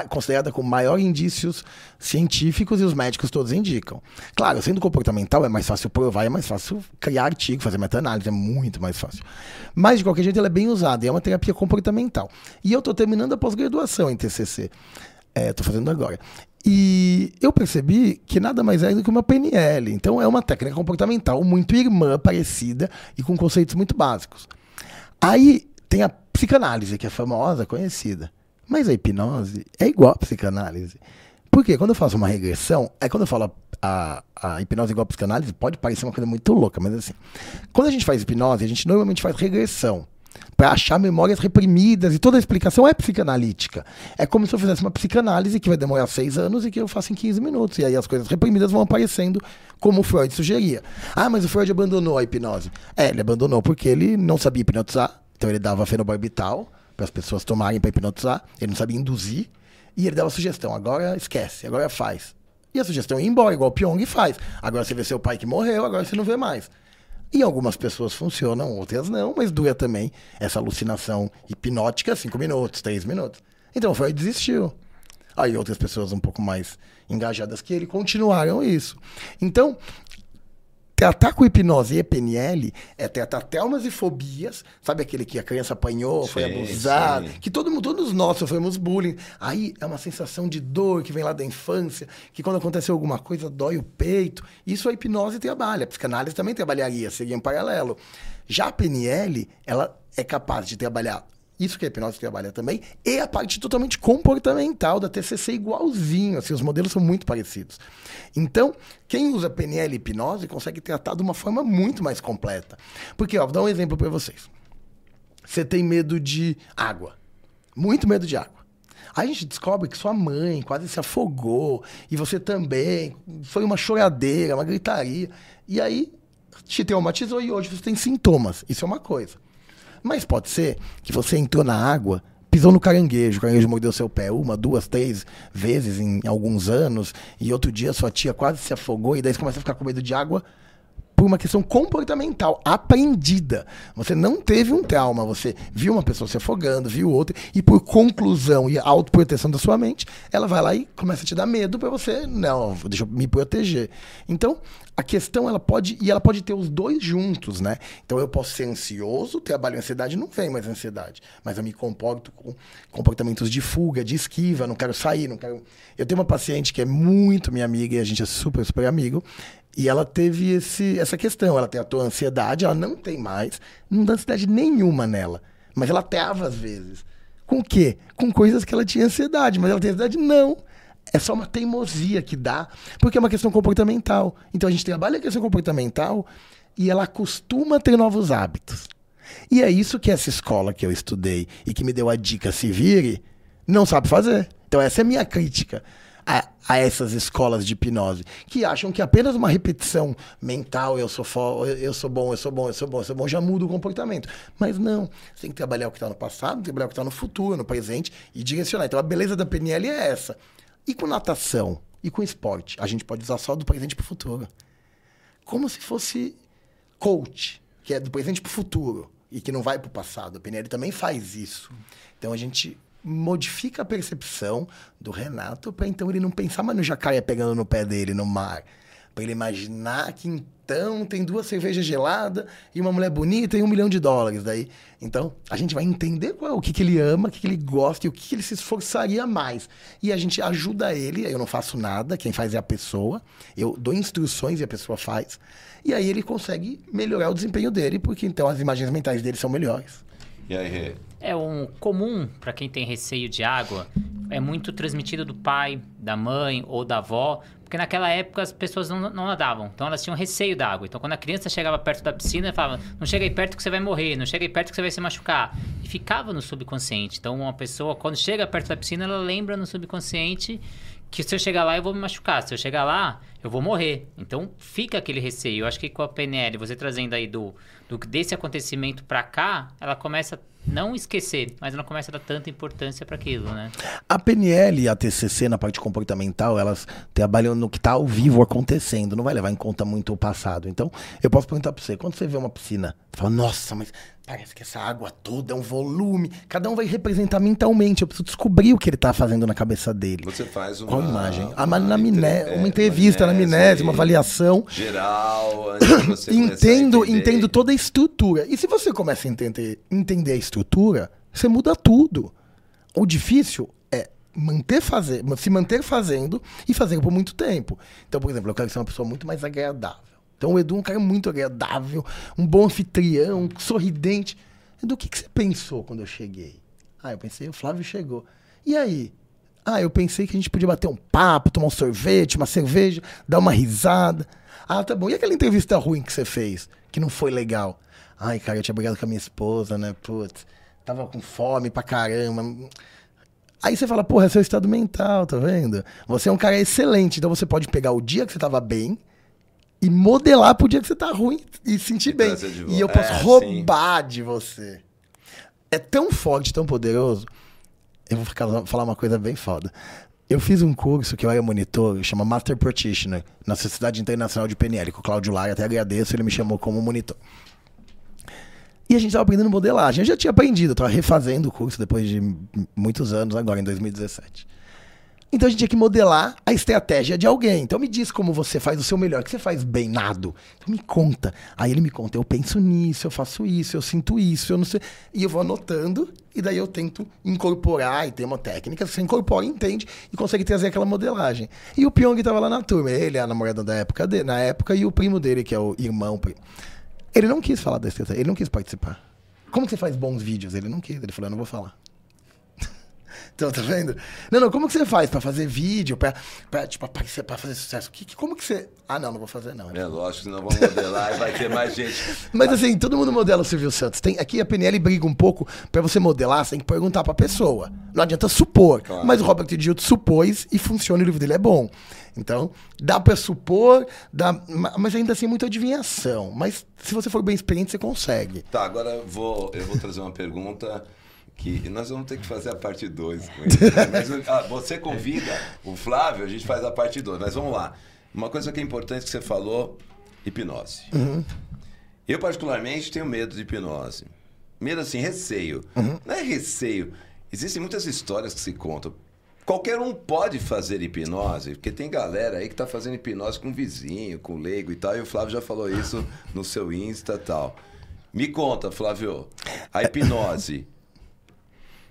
considerada com maior indícios científicos e os médicos todos indicam. Claro, sendo comportamental é mais fácil provar, é mais fácil criar artigo, fazer meta-análise, é muito mais fácil. Mas, de qualquer jeito, ela é bem usada e é uma terapia comportamental. E eu estou terminando a pós-graduação em TCC. Estou é, fazendo agora. E eu percebi que nada mais é do que uma PNL. Então, é uma técnica comportamental muito irmã, parecida e com conceitos muito básicos. Aí tem a psicanálise, que é famosa, conhecida. Mas a hipnose é igual a psicanálise. Porque quando eu faço uma regressão, é quando eu falo a, a hipnose igual a psicanálise, pode parecer uma coisa muito louca, mas assim, quando a gente faz hipnose, a gente normalmente faz regressão para achar memórias reprimidas e toda a explicação é psicanalítica. É como se eu fizesse uma psicanálise que vai demorar seis anos e que eu faço em 15 minutos. E aí as coisas reprimidas vão aparecendo como o Freud sugeria. Ah, mas o Freud abandonou a hipnose. É, ele abandonou porque ele não sabia hipnotizar, então ele dava fenobarbital para as pessoas tomarem para hipnotizar, ele não sabia induzir, e ele dava sugestão, agora esquece, agora faz. E a sugestão ia embora, igual o Pyong faz. Agora você vê seu pai que morreu, agora você não vê mais. E algumas pessoas funcionam, outras não, mas dura também essa alucinação hipnótica cinco minutos, três minutos. Então foi desistiu. Aí outras pessoas um pouco mais engajadas que ele continuaram isso. Então, tratar com hipnose e PNL é tratar traumas e fobias, sabe aquele que a criança apanhou, foi Sim, abusado, sim. que todo mundo, todos nós sofremos bullying. Aí é uma sensação de dor que vem lá da infância, que quando aconteceu alguma coisa dói o peito. Isso a hipnose trabalha, a psicanálise também trabalharia, seria em paralelo. Já a PNL, ela é capaz de trabalhar isso que a hipnose trabalha também, e a parte totalmente comportamental da TCC igualzinho, assim, os modelos são muito parecidos. Então, quem usa PNL e hipnose consegue tratar de uma forma muito mais completa. Porque, ó, vou dar um exemplo para vocês. Você tem medo de água, muito medo de água. Aí a gente descobre que sua mãe quase se afogou, e você também, foi uma choradeira, uma gritaria, e aí te traumatizou e hoje você tem sintomas. Isso é uma coisa. Mas pode ser que você entrou na água, pisou no caranguejo, o caranguejo mordeu seu pé uma, duas, três vezes em alguns anos, e outro dia sua tia quase se afogou, e daí você começa a ficar com medo de água por uma questão comportamental, aprendida. Você não teve um trauma, você viu uma pessoa se afogando, viu outra, e por conclusão e autoproteção da sua mente, ela vai lá e começa a te dar medo para você, não, deixa eu me proteger. Então, a questão ela pode, e ela pode ter os dois juntos, né? Então eu posso ser ansioso, trabalho ansiedade, não vem mais ansiedade, mas eu me comporto com comportamentos de fuga, de esquiva, não quero sair, não quero. Eu tenho uma paciente que é muito minha amiga e a gente é super, super amigo. E ela teve esse, essa questão. Ela tem a tua ansiedade, ela não tem mais. Não dá ansiedade nenhuma nela. Mas ela trava às vezes. Com o quê? Com coisas que ela tinha ansiedade. Mas ela tem ansiedade? Não. É só uma teimosia que dá, porque é uma questão comportamental. Então a gente trabalha a questão comportamental e ela acostuma a ter novos hábitos. E é isso que essa escola que eu estudei e que me deu a dica se vire, não sabe fazer. Então essa é a minha crítica a, a essas escolas de hipnose, que acham que apenas uma repetição mental, eu sou, fo, eu sou bom, eu sou bom, eu sou bom, eu sou bom, já muda o comportamento. Mas não, você tem que trabalhar o que está no passado, trabalhar o que está no futuro, no presente e direcionar. Então a beleza da PNL é essa. E com natação e com esporte, a gente pode usar só do presente para o futuro. Como se fosse coach, que é do presente para o futuro e que não vai para o passado. A PNL também faz isso. Então a gente modifica a percepção do Renato para então ele não pensar mais no jacaré pegando no pé dele no mar. Para ele imaginar que então tem duas cervejas geladas e uma mulher bonita e um milhão de dólares. Daí, então, a gente vai entender qual, o que, que ele ama, o que, que ele gosta e o que, que ele se esforçaria mais. E a gente ajuda ele, eu não faço nada, quem faz é a pessoa. Eu dou instruções e a pessoa faz. E aí ele consegue melhorar o desempenho dele, porque então as imagens mentais dele são melhores. E aí? É um comum para quem tem receio de água, é muito transmitido do pai, da mãe ou da avó, porque naquela época as pessoas não, não nadavam, então elas tinham receio da água. Então quando a criança chegava perto da piscina, falava: "Não chega aí perto que você vai morrer, não chega aí perto que você vai se machucar". E ficava no subconsciente. Então uma pessoa quando chega perto da piscina, ela lembra no subconsciente que se eu chegar lá eu vou me machucar, se eu chegar lá eu vou morrer. Então fica aquele receio. Eu acho que com a PNL, você trazendo aí do, do desse acontecimento para cá, ela começa a não esquecer, mas ela começa a dar tanta importância para aquilo, né? A PNL e a TCC na parte comportamental, elas trabalham no que está ao vivo acontecendo, não vai levar em conta muito o passado. Então, eu posso perguntar para você, quando você vê uma piscina, você fala, nossa, mas parece que essa água toda é um volume. Cada um vai representar mentalmente, eu preciso descobrir o que ele está fazendo na cabeça dele. Você faz uma. Qual imagem? A, uma, na miné, é, uma entrevista uma aí, avaliação. Geral, Entendo, entendo toda a estrutura. E se você começa a entender, entender a estrutura, você muda tudo. O difícil é manter fazer, se manter fazendo e fazer por muito tempo. Então, por exemplo, eu quero ser uma pessoa muito mais agradável. Então, o Edu é um cara muito agradável, um bom anfitrião, sorridente. Edu, o que, que você pensou quando eu cheguei? Ah, eu pensei, o Flávio chegou. E aí? Ah, eu pensei que a gente podia bater um papo, tomar um sorvete, uma cerveja, dar uma risada. Ah, tá bom. E aquela entrevista ruim que você fez, que não foi legal? Ai, cara, eu tinha brigado com a minha esposa, né? Putz, tava com fome pra caramba. Aí você fala, porra, é seu estado mental, tá vendo? Você é um cara excelente, então você pode pegar o dia que você tava bem e modelar pro dia que você tá ruim e sentir bem. E eu posso É, roubar de você. É tão forte, tão poderoso. Eu vou ficar- falar uma coisa bem foda. Eu fiz um curso que eu era monitor, chama Master Practitioner, na Sociedade Internacional de PNL, com o Cláudio Lara, até agradeço, ele me chamou como monitor. E a gente estava aprendendo modelagem. Eu já tinha aprendido, estava refazendo o curso depois de muitos anos, agora em 2017. Então a gente tinha que modelar a estratégia de alguém. Então me diz como você faz o seu melhor, que você faz bem nado. Então me conta. Aí ele me conta, eu penso nisso, eu faço isso, eu sinto isso, eu não sei. E eu vou anotando, e daí eu tento incorporar, e tem uma técnica, você incorpora, entende, e consegue trazer aquela modelagem. E o Pyong estava lá na turma, ele, a namorada da época, de, na época, e o primo dele, que é o irmão. Ele não quis falar da estratégia, ele não quis participar. Como que você faz bons vídeos? Ele não quis, ele falou, eu não vou falar. Então, tá vendo? Não, não, como que você faz pra fazer vídeo, pra, pra, tipo, aparecer, pra fazer sucesso? Que, que, como que você... Ah, não, não vou fazer, não. É lógico, senão vamos modelar e vai ter mais gente. Mas assim, todo mundo modela o Silvio Santos. Tem, aqui a PNL briga um pouco, pra você modelar, você tem que perguntar pra pessoa. Não adianta supor. Claro. Mas o Robert Gildo supôs e funciona, o livro dele é bom. Então, dá pra supor, dá, mas ainda assim é muita adivinhação. Mas se você for bem experiente, você consegue. Tá, agora eu vou, eu vou trazer uma pergunta que nós vamos ter que fazer a parte 2 Mas ah, você convida o Flávio, a gente faz a parte 2. Mas vamos lá. Uma coisa que é importante que você falou, hipnose. Uhum. Eu, particularmente, tenho medo de hipnose. Medo assim, receio. Uhum. Não é receio. Existem muitas histórias que se contam. Qualquer um pode fazer hipnose, porque tem galera aí que está fazendo hipnose com vizinho, com leigo e tal, e o Flávio já falou isso no seu Insta e tal. Me conta, Flávio, a hipnose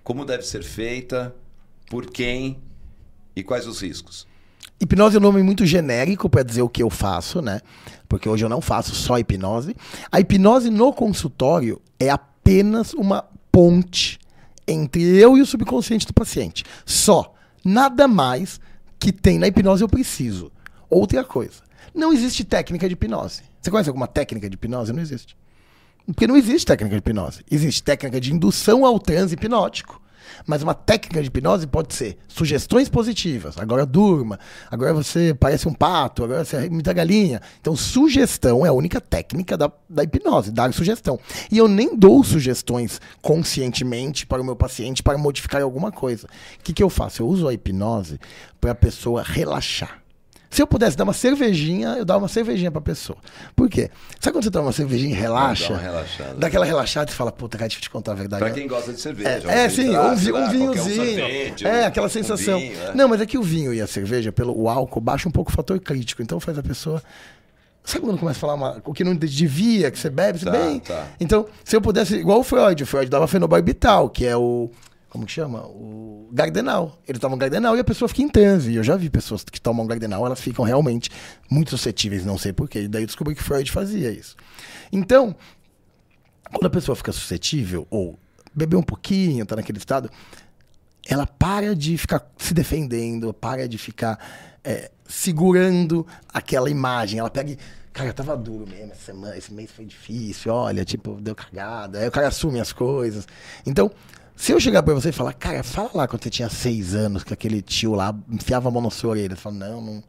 como deve ser feita, por quem e quais os riscos? Hipnose é um nome muito genérico para dizer o que eu faço, né? Porque hoje eu não faço só hipnose. A hipnose no consultório é apenas uma ponte entre eu e o subconsciente do paciente. Só. Nada mais que tem na hipnose eu preciso. Outra coisa. Não existe técnica de hipnose. Você conhece alguma técnica de hipnose? Não existe. Porque não existe técnica de hipnose. Existe técnica de indução ao transe hipnótico. Mas uma técnica de hipnose pode ser sugestões positivas. Agora durma, agora você parece um pato, agora você imita galinha. Então, sugestão é a única técnica da, da hipnose, dar sugestão. E eu nem dou sugestões conscientemente para o meu paciente para modificar alguma coisa. O que, que eu faço? Eu uso a hipnose para a pessoa relaxar. Se eu pudesse dar uma cervejinha, eu dava uma cervejinha pra pessoa. Por quê? Sabe quando você toma uma cervejinha e relaxa? Dá relaxada. Daquela relaxada e fala, puta, cara, deixa eu te contar a verdade. Pra quem gosta de cerveja. É, é sim, um, um vinhozinho. Um é, aquela sensação. Um vinho, é. Não, mas é que o vinho e a cerveja, pelo o álcool, baixa um pouco o fator crítico. Então faz a pessoa. Sabe quando começa a falar uma, o que não devia, que você bebe, você tá, bem? Tá. Então, se eu pudesse, igual o Freud, o Freud dava fenobarbital, que é o como que chama? O Gardenal. Ele toma um Gardenal e a pessoa fica em transe. Eu já vi pessoas que tomam Gardenal, elas ficam realmente muito suscetíveis, não sei porquê. E daí eu descobri que Freud fazia isso. Então, quando a pessoa fica suscetível, ou bebeu um pouquinho, tá naquele estado, ela para de ficar se defendendo, para de ficar é, segurando aquela imagem. Ela pega e cara, tava duro mesmo essa semana, esse mês foi difícil, olha, tipo, deu cagada. Aí o cara assume as coisas. Então, se eu chegar pra você e falar, cara, fala lá quando você tinha seis anos, que aquele tio lá enfiava a mão na sua orelha. Você fala, não, não,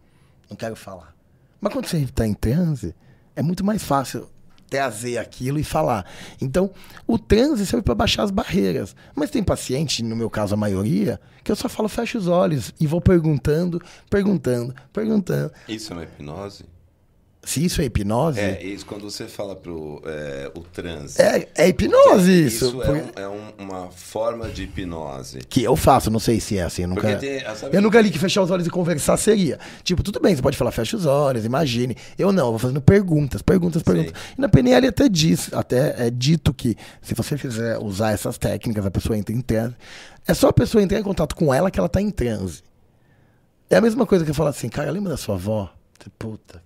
não quero falar. Mas quando você está em transe, é muito mais fácil trazer aquilo e falar. Então, o transe serve para baixar as barreiras. Mas tem paciente, no meu caso a maioria, que eu só falo fecha os olhos e vou perguntando, perguntando, perguntando. Isso é uma hipnose? Se isso é hipnose. É, isso quando você fala pro é, o transe. É, é hipnose isso. Isso é, um, é um, uma forma de hipnose. Que eu faço, não sei se é assim. Eu nunca, tem, eu nunca li que fechar os olhos e conversar seria. Tipo, tudo bem, você pode falar fecha os olhos, imagine. Eu não, eu vou fazendo perguntas, perguntas, perguntas. E na PNL até diz, até é dito que se você fizer usar essas técnicas, a pessoa entra em transe. É só a pessoa entrar em contato com ela que ela tá em transe. É a mesma coisa que eu falo assim, cara, lembra da sua avó? Puta,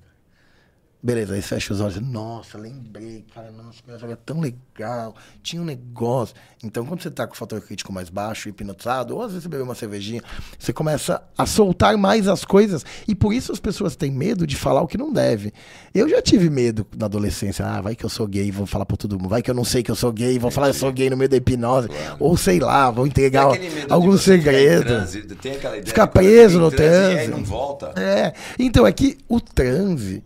Beleza, aí fecha os olhos. Nossa, lembrei, cara, nossa, era tão legal. Tinha um negócio. Então, quando você tá com o fator crítico mais baixo, hipnotizado, ou às vezes você bebeu uma cervejinha, você começa a soltar mais as coisas. E por isso as pessoas têm medo de falar o que não deve. Eu já tive medo na adolescência. Ah, vai que eu sou gay, vou falar pra todo mundo. Vai que eu não sei que eu sou gay, vou falar que eu sou gay no meio da hipnose. Claro. Ou sei lá, vou entregar algum segredo. Ficar preso no transe. não volta. É. Então, é que o transe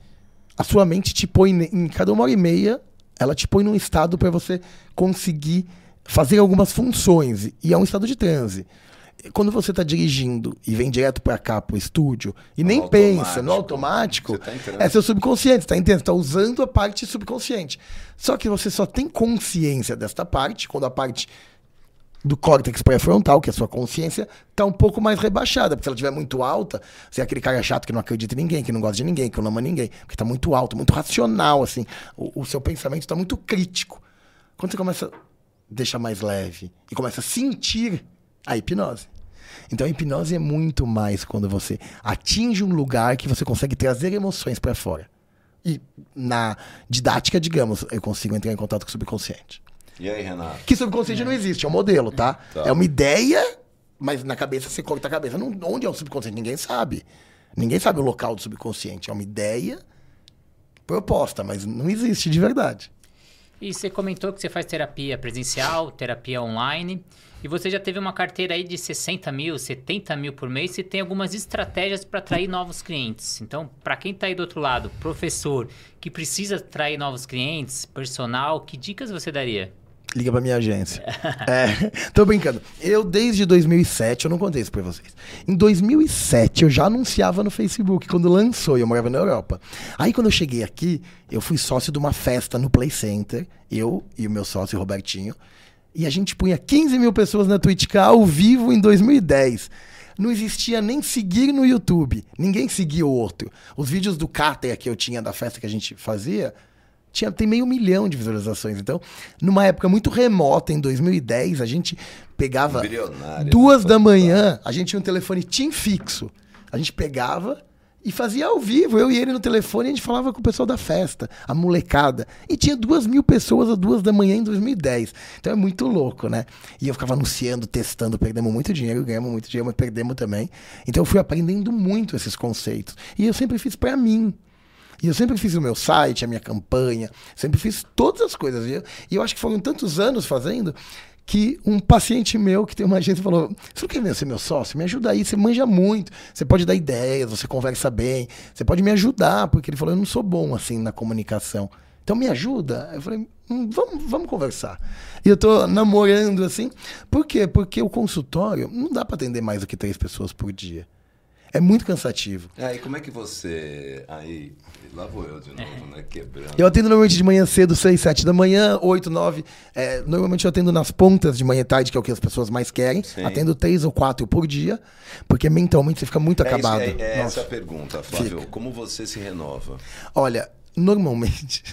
a sua mente te põe em cada uma hora e meia, ela te põe num estado para você conseguir fazer algumas funções. E é um estado de transe. quando você tá dirigindo e vem direto pra cá, pro estúdio, e No nem automático. pensa no automático, tá é seu subconsciente, você tá entendendo? Você tá usando a parte subconsciente. Só que você só tem consciência desta parte quando a parte do córtex pré-frontal, que é a sua consciência, tá um pouco mais rebaixada. Porque se ela estiver muito alta, você é aquele cara chato que não acredita em ninguém, que não gosta de ninguém, que não ama ninguém. Porque tá muito alto, muito racional, assim. O, o seu pensamento tá muito crítico. Quando você começa a deixar mais leve e começa a sentir a hipnose. Então a hipnose é muito mais quando você atinge um lugar que você consegue trazer emoções para fora. E na didática, digamos, eu consigo entrar em contato com o subconsciente. E aí, Renato? Que subconsciente não existe, é um modelo, tá? Tá. É uma ideia, mas na cabeça você corta a cabeça. Não, onde é o subconsciente? Ninguém sabe. Ninguém sabe o local do subconsciente. É uma ideia proposta, mas não existe de verdade. E você comentou que você faz terapia presencial, terapia online. E você já teve uma carteira aí de 60 mil, 70 mil por mês. E tem algumas estratégias para atrair novos clientes. Então, para quem está aí do outro lado, professor, que precisa atrair novos clientes, personal, que dicas você daria? Liga pra minha agência. é, tô brincando. Eu, desde 2007, eu não contei isso pra vocês. Em 2007, eu já anunciava no Facebook, quando lançou, e eu morava na Europa. Aí, quando eu cheguei aqui, eu fui sócio de uma festa no Play Center, eu e o meu sócio, Robertinho, e a gente punha 15 mil pessoas na Twitch ao vivo em 2010. Não existia nem seguir no YouTube. Ninguém seguia o outro. Os vídeos do Cáter que eu tinha da festa que a gente fazia, tinha, tem meio milhão de visualizações. Então, numa época muito remota, em 2010, a gente pegava duas né? da manhã, a gente tinha um telefone TIM fixo. A gente pegava e fazia ao vivo, eu e ele no telefone, a gente falava com o pessoal da festa, a molecada. E tinha duas mil pessoas às duas da manhã em 2010. Então é muito louco, né? E eu ficava anunciando, testando, perdemos muito dinheiro, ganhamos muito dinheiro, mas perdemos também. Então eu fui aprendendo muito esses conceitos. E eu sempre fiz pra mim. E eu sempre fiz o meu site, a minha campanha, sempre fiz todas as coisas. E eu, e eu acho que foram tantos anos fazendo que um paciente meu que tem uma agência falou: Você não quer ser meu sócio? Me ajuda aí, você manja muito, você pode dar ideias, você conversa bem, você pode me ajudar, porque ele falou: Eu não sou bom assim na comunicação. Então me ajuda. Eu falei, "Hum, vamos, vamos conversar. E eu tô namorando assim. Por quê? Porque o consultório não dá para atender mais do que três pessoas por dia. É muito cansativo. Aí, como é que você. Aí, lá vou eu de novo, né? Quebrando. Eu atendo normalmente de manhã cedo, 6, 7 da manhã, 8, 9. É, normalmente eu atendo nas pontas de manhã e tarde, que é o que as pessoas mais querem. Sim. Atendo três ou quatro por dia, porque mentalmente você fica muito É, isso, acabado. é, é Nossa. essa a pergunta, Flávio. Fica. Como você se renova? Olha, normalmente.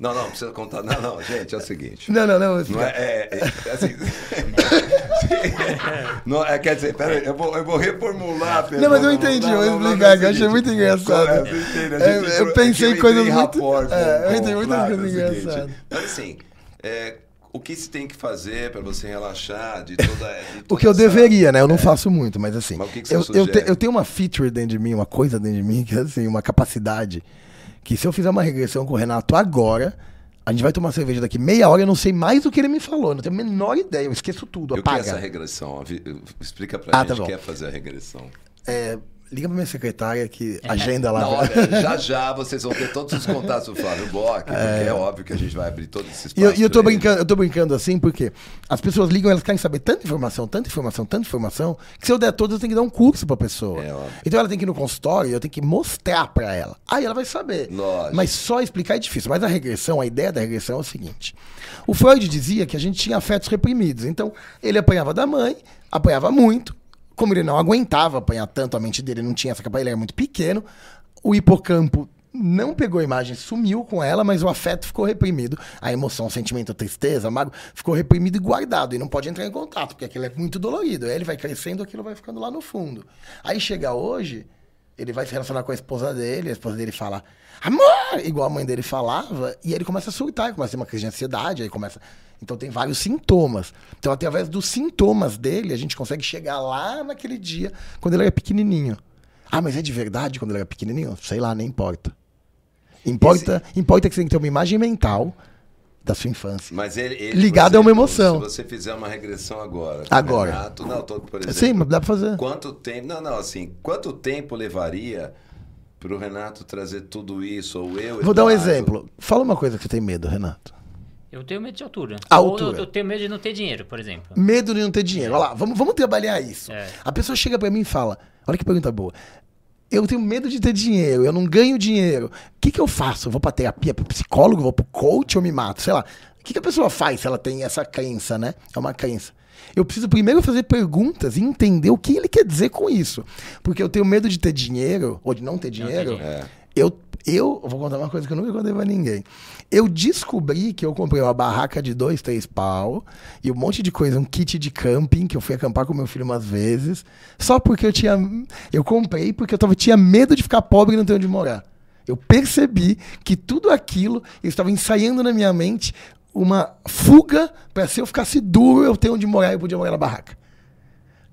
Não, não, precisa contar. Não, não, gente, é o seguinte. Não, não, não. Não é, é, é, assim. não, é, quer dizer, peraí, eu vou, eu vou reformular a Não, mas eu entendi, Não, eu não, vou não, explicar, é o que eu achei muito engraçado. é, você entende, a É, gente eu entrou- pensei é em eu coisas muito- rapport é, com- eu entendi o muitas coisas é o seguinte, engraçadas. Mas assim, é, o que se tem que fazer para você relaxar de toda. de O toda que eu essa- deveria, né? Eu não faço muito, mas assim. Mas o que que você eu, eu, te- eu tenho uma feature dentro de mim, uma coisa dentro de mim, que é assim, uma capacidade. Que se eu fizer uma regressão com o Renato agora, a gente vai tomar cerveja daqui meia hora, eu não sei mais do que ele me falou. Não tenho a menor ideia, eu esqueço tudo. E o que é Apaga. essa regressão? Explica pra Ah, gente tá o que é fazer a regressão. É, liga pra minha secretária que agenda lá. Não, olha, já já vocês vão ter todos os contatos do Flávio Bock, porque é, óbvio que a gente vai abrir todos esses E eu, e eu tô brincando, eu tô brincando assim porque as pessoas ligam, elas querem saber tanta informação, tanta informação, tanta informação, que se eu der todas, eu tenho que dar um curso pra pessoa. É, então ela tem que ir no consultório e eu tenho que mostrar pra ela. Aí ela vai saber. Lógico. Mas só explicar é difícil. Mas a regressão, a ideia da regressão é o seguinte: o Freud dizia que a gente tinha afetos reprimidos. Então, ele apanhava da mãe, apanhava muito. Como ele não aguentava apanhar tanto, a mente dele não tinha essa capacidade, ele era muito pequeno. O hipocampo não pegou a imagem, sumiu com ela, mas o afeto ficou reprimido. A emoção, o sentimento, a tristeza, mago, ficou reprimido e guardado. E não pode entrar em contato, porque aquilo é muito dolorido. Aí ele vai crescendo, aquilo vai ficando lá no fundo. Aí chega hoje, ele vai se relacionar com a esposa dele, a esposa dele fala, amor! Igual a mãe dele falava, e aí ele começa a surtar, começa a ter uma crise de ansiedade, aí começa. Então tem vários sintomas. Então, através dos sintomas dele, a gente consegue chegar lá naquele dia, quando ele era pequenininho. Ah, mas é de verdade quando ele era pequenininho? Sei lá, nem importa. Importa, importa que você tem que ter uma imagem mental da sua infância. Mas ele, ele, Ligado por a uma emoção. Se você fizer uma regressão agora. o Agora. Renato, não, tô, por exemplo, Sim, mas dá pra fazer. Quanto tempo. Não, não, assim, quanto tempo levaria pro Renato trazer tudo isso? Ou eu. Vou dar um Eduardo? exemplo. Fala uma coisa que você tem medo, Renato. Eu tenho medo de altura. A Ou altura. eu, eu tenho medo de não ter dinheiro, por exemplo. Medo de não ter dinheiro. Olha lá, vamos, vamos trabalhar isso. É. A pessoa chega pra mim e fala: Olha que pergunta boa. Eu tenho medo de ter dinheiro, eu não ganho dinheiro. O que, que eu faço? Eu vou pra terapia, pro psicólogo, vou pro coach ou me mato? Sei lá. O que, que a pessoa faz se ela tem essa crença, né? É uma crença. Eu preciso primeiro fazer perguntas e entender o que ele quer dizer com isso. Porque eu tenho medo de ter dinheiro, ou de não ter dinheiro. dinheiro. Eu, eu vou contar uma coisa que eu nunca contei pra ninguém. Eu descobri que eu comprei uma barraca de dois, três pau e um monte de coisa, um kit de camping, que eu fui acampar com meu filho umas vezes, só porque eu tinha. Eu comprei porque eu tava, tinha medo de ficar pobre e não ter onde morar. Eu percebi que tudo aquilo eu estava ensaiando na minha mente uma fuga para se eu ficasse duro, eu ter onde morar e eu podia morar na barraca.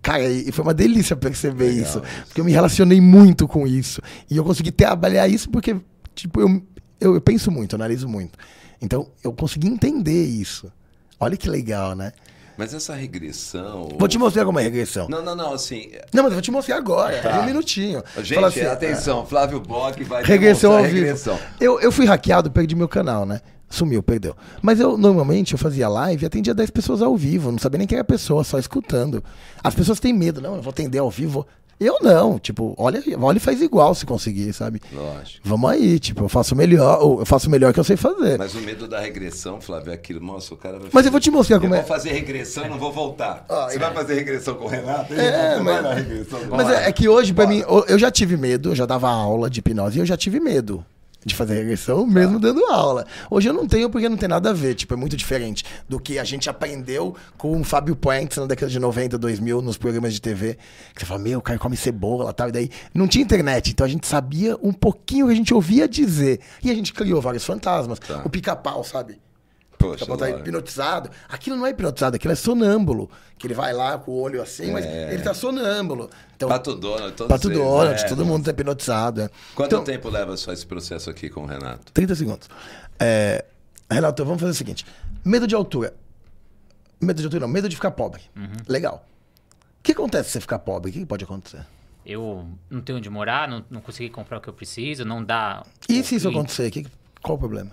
Cara, e e foi uma delícia perceber Legal isso. isso. Porque eu me relacionei muito com isso. E eu consegui trabalhar isso porque, tipo, eu, eu, eu penso muito, analiso muito. Então, eu consegui entender isso. Olha que legal, né? Mas essa regressão. Vou te mostrar como é regressão. Não, Não, não, não, assim. mas eu vou te mostrar agora. Tá. Um minutinho. Gente, assim, atenção, Flávio Bock vai Regressão ao demonstrar vivo. regressão. Eu, eu fui hackeado, perdi meu canal, né? Sumiu, perdeu. Mas eu, normalmente, eu fazia live e atendia 10 pessoas ao vivo. Não sabia nem quem era a pessoa, só escutando. As pessoas têm medo. Não, eu vou atender ao vivo. Eu não. Tipo, olha, olha e faz igual se conseguir, sabe? Lógico. Vamos aí, tipo, eu faço melhor, eu faço o melhor que eu sei fazer. Mas, Mas o medo da regressão, Flávio, é aquilo. Nossa, o cara vai. eu vou te mostrar Eu como vou é. fazer regressão e não vou voltar. Ah, Você é. vai fazer regressão com o Renato? É, mas- vai na regressão Mas é, é que hoje, pra mim, eu- eu já tive medo, eu já dava aula de hipnose e eu já tive medo de fazer regressão, mesmo dando aula. Hoje eu não tenho porque não tem nada a ver, tipo, é muito diferente do que a gente aprendeu com o Fábio Puentes na década de 90, 2000, nos programas de TV. Que você fala, meu, o cara come cebola tal, e daí não tinha internet, então a gente sabia um pouquinho o que a gente ouvia dizer. E a gente criou vários fantasmas. Tá. O pica-pau, sabe? Poxa, tá lógico. hipnotizado. Aquilo não é hipnotizado, aquilo é sonâmbulo. Que ele vai lá com o olho assim, mas É. ele tá sonâmbulo. Então, Pato Donald, todos Pato eles, Donald, é. todo mundo tá hipnotizado. é. Quanto Então, tempo leva só esse processo aqui com o Renato? 30 segundos. É, Renato, vamos fazer o seguinte: medo de altura. Medo de altura, não, medo de ficar pobre. Uhum. Legal. O que acontece se você ficar pobre? O que pode acontecer? Eu não tenho onde morar, não, não consegui comprar o que eu preciso, não dá. E se isso acontecer? Que, qual o problema?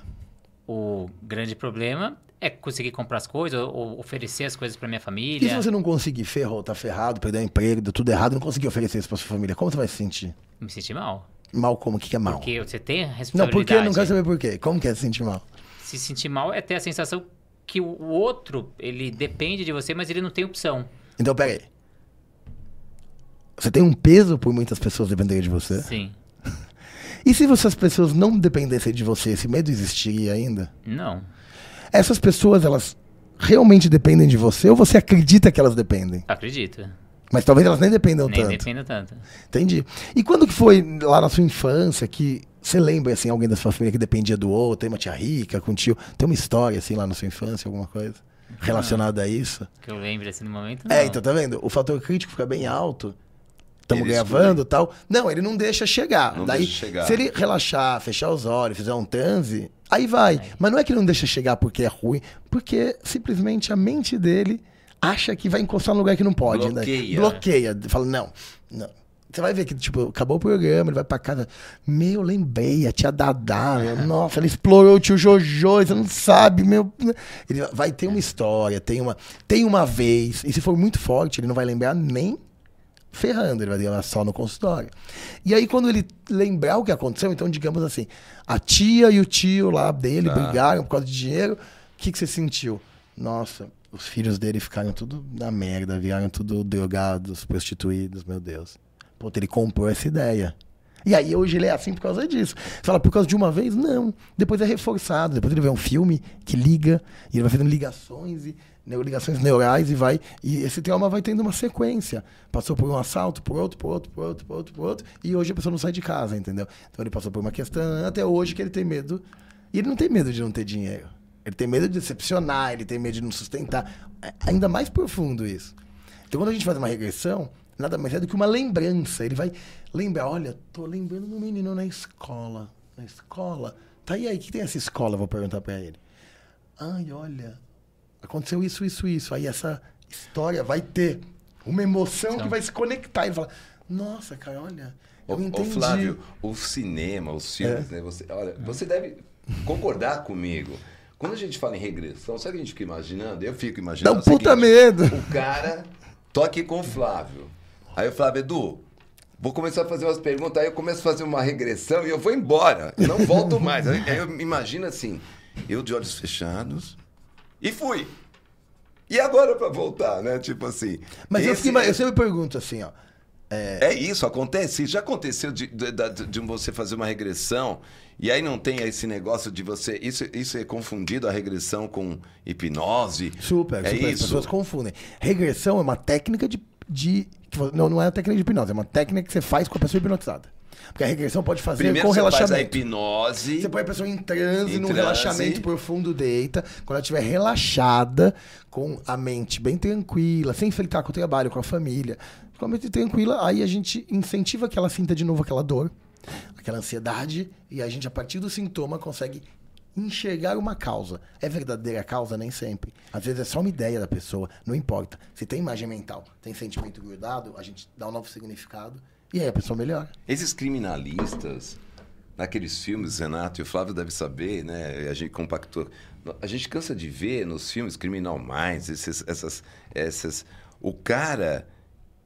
O grande problema é conseguir comprar as coisas, ou oferecer as coisas pra minha E se família. você não conseguir, ferrou, tá ferrado, perdeu o emprego, deu tudo errado, não conseguir oferecer isso pra sua família, como você vai se sentir? Me sentir mal. Mal como? O que, que é mal? Porque você tem a Não, responsabilidade. por quê? Não quero saber por quê. Como que é se sentir mal? Se sentir mal é ter a sensação que o o outro, ele depende de você, mas ele não tem opção. Então, peraí. Você tem um peso por muitas pessoas dependerem de você? Sim. E se essas pessoas não dependessem de você, esse medo existiria ainda? Não. Essas pessoas, elas realmente dependem de você ou você acredita que elas dependem? Acredita. Mas talvez elas nem dependam Nem tanto. dependa tanto. Entendi. E quando que foi lá na sua infância que você lembra, assim, alguém da sua família que dependia do outro? Tem uma tia rica com um tio? Tem uma história, assim, lá na sua infância, alguma coisa relacionada a isso? Que eu lembre assim no momento. É, não. então tá vendo? O fator crítico fica bem alto. Estamos gravando e tal. Não, ele não deixa chegar. Não Daí, deixa chegar. se ele relaxar, fechar os olhos, fizer um transe, aí vai. Mas não é que ele não deixa chegar porque é ruim, porque simplesmente a mente dele acha que vai encostar num lugar que não pode. né? Bloqueia. Bloqueia. Fala, não, não. Você vai ver que, tipo, acabou o programa, ele vai pra casa. Meu, lembrei, a tia Dadá, meu, nossa, ele explorou o tio Jojo, você não sabe, meu. Ele vai ter uma história, tem uma, tem uma vez, e se for muito forte, ele não vai lembrar nem ferrando, ele vai lembrar só no consultório. E aí, quando ele lembrar o que aconteceu, então, digamos assim, a tia e o tio lá dele Tá. brigaram por causa de dinheiro, o que, que você sentiu? Nossa, os filhos dele ficaram tudo na merda, viraram tudo drogados, prostituídos, meu Deus. Puta, ele comprou essa ideia. E aí hoje ele é assim por causa disso. Você fala, por causa de uma vez? Não. Depois é reforçado. Depois ele vê um filme que liga, e ele vai fazendo ligações e ligações neurais e vai. E esse trauma vai tendo uma sequência. Passou por um assalto, por outro, por outro, por outro, por outro, por outro. E hoje a pessoa não sai de casa, entendeu? Então ele passou por uma questão até hoje que ele tem medo. E ele não tem medo de não ter dinheiro. Ele tem medo de decepcionar, ele tem medo de não sustentar. É ainda mais profundo isso. Então, quando a gente faz uma regressão, nada mais é do que uma lembrança. Ele vai lembrar, olha, tô lembrando do menino na escola. Na escola. Tá, e aí, o que tem essa escola? Vou perguntar pra ele. Ai, olha, aconteceu isso, isso, isso. Aí essa história vai ter uma emoção Então. que vai se conectar. Ele fala, nossa, cara, olha, eu ô, entendi. Flávio, o cinema, os filmes, É. né? Você, olha, você deve concordar comigo. Quando a gente fala em regressão, sabe o que a gente fica imaginando? Eu fico imaginando. Dá um o seguinte, puta medo. O cara, tô aqui com o Flávio. Aí o Flávio, Edu, vou começar a fazer umas perguntas, aí eu começo a fazer uma regressão e eu vou embora. Eu não volto mais. Aí eu imagino assim, eu de olhos fechados e fui. E agora pra voltar, né? Tipo assim. Mas eu, esse- fiquei, ima- eu sempre pergunto assim, ó. é isso, acontece. Já aconteceu de, de, de- você fazer uma regressão e aí não tem esse negócio de você. Isso, isso é confundido a regressão com hipnose. Super, é super. As isso. pessoas confundem. Regressão é uma técnica de. De não, não é uma técnica de hipnose, é uma técnica que você faz com a pessoa hipnotizada. Porque a regressão pode fazer Primeiro com você faz a relaxamento. hipnose. Você põe a pessoa em transe, Em num transe. relaxamento profundo, deita. Quando ela estiver relaxada, com a mente bem tranquila, sem fritar com o trabalho, com a família, com a mente tranquila, aí a gente incentiva que ela sinta de novo aquela dor, aquela ansiedade, e a gente, a partir do sintoma, consegue enxergar uma causa. É verdadeira a causa? Nem sempre. Às vezes é só uma ideia da pessoa, não importa. Se tem imagem mental, tem sentimento grudado, a gente dá um novo significado, e aí a pessoa melhora. Esses criminalistas, naqueles filmes, Renato e o Flávio deve saber, né? A gente compactou. A gente cansa de ver nos filmes Criminal Minds, esses, essas, essas. O cara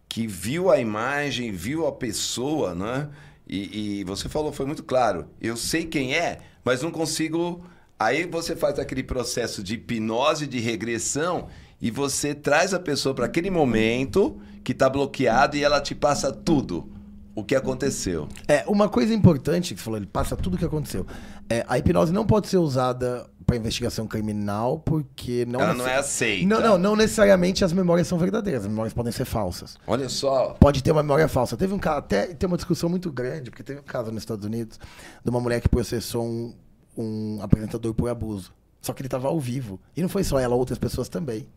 que viu a imagem, viu a pessoa, né? E, e você falou, foi muito claro. Eu sei quem é, mas não consigo. Aí você faz aquele processo de hipnose, de regressão, e você traz a pessoa para aquele momento que está bloqueado e ela te passa tudo o que aconteceu. É, uma coisa importante que você falou, ele passa tudo o que aconteceu. É, a hipnose não pode ser usada para investigação criminal porque não Ela não é aceita. Não, não, não necessariamente as memórias são verdadeiras, as memórias podem ser falsas. Olha só. Pode ter uma memória falsa. Teve um caso, até tem uma discussão muito grande, porque teve um caso nos Estados Unidos de uma mulher que processou um, um apresentador por abuso. Só que ele estava ao vivo. E não foi só ela, outras pessoas também.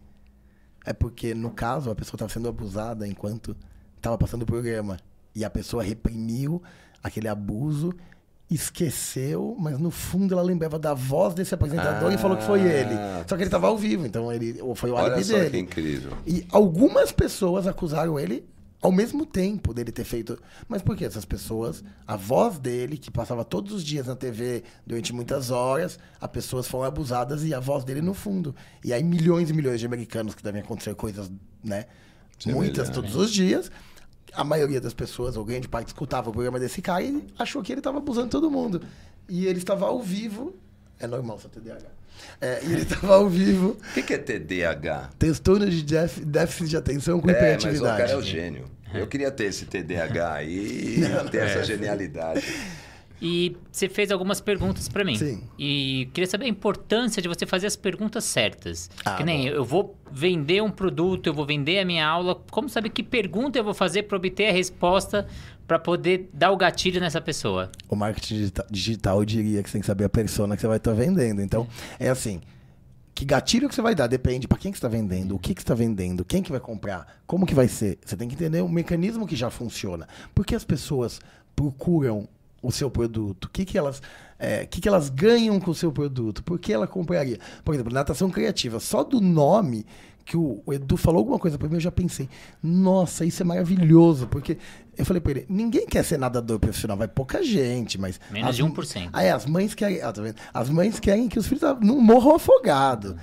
É porque, no caso, a pessoa estava sendo abusada enquanto estava passando o programa. E a pessoa reprimiu aquele abuso, esqueceu, mas no fundo ela lembrava da voz desse apresentador e falou que foi ele. Só que ele estava ao vivo, então ele foi o Olha álibi só dele. que incrível. E algumas pessoas acusaram ele ao mesmo tempo dele ter feito. Mas por que essas pessoas, a voz dele, que passava todos os dias na TV durante muitas horas, as pessoas foram abusadas e a voz dele no fundo. E aí milhões e milhões de americanos que devem acontecer coisas, né? Muitas todos os dias. A maioria das pessoas, ou grande parte, escutava o programa desse cara e achou que ele estava abusando todo mundo. E ele estava ao vivo. É normal seu TDAH. É, e ele estava ao vivo, O que que é TDAH? transtorno de déficit de atenção com É, mas o hiperatividade. cara é o gênio. Eu queria ter esse TDAH aí, ter essa genialidade. E você fez algumas perguntas pra mim. Sim. E queria saber a importância de você fazer as perguntas certas. Ah, que nem bom. eu vou vender um produto, eu vou vender a minha aula. Como saber que pergunta eu vou fazer para obter a resposta para poder dar o gatilho nessa pessoa? O marketing digita- digital eu diria que você tem que saber a persona que você vai estar vendendo. Então, é assim. Que gatilho que você vai dar? Depende para quem que você está vendendo, o que, que você está vendendo, quem que vai comprar, como que vai ser. Você tem que entender o mecanismo que já funciona. Por que as pessoas procuram o seu produto? O que, que, elas, é, que, que elas ganham com o seu produto? Por que ela compraria? Por exemplo, natação criativa. Só do nome que o, o Edu falou alguma coisa para mim, eu já pensei, nossa, isso é maravilhoso. Porque eu falei para ele, ninguém quer ser nadador profissional, vai pouca gente, mas... Menos as- de 1%. ah, é, as mães querem. ah, tá? As mães querem que os filhos não morram afogados.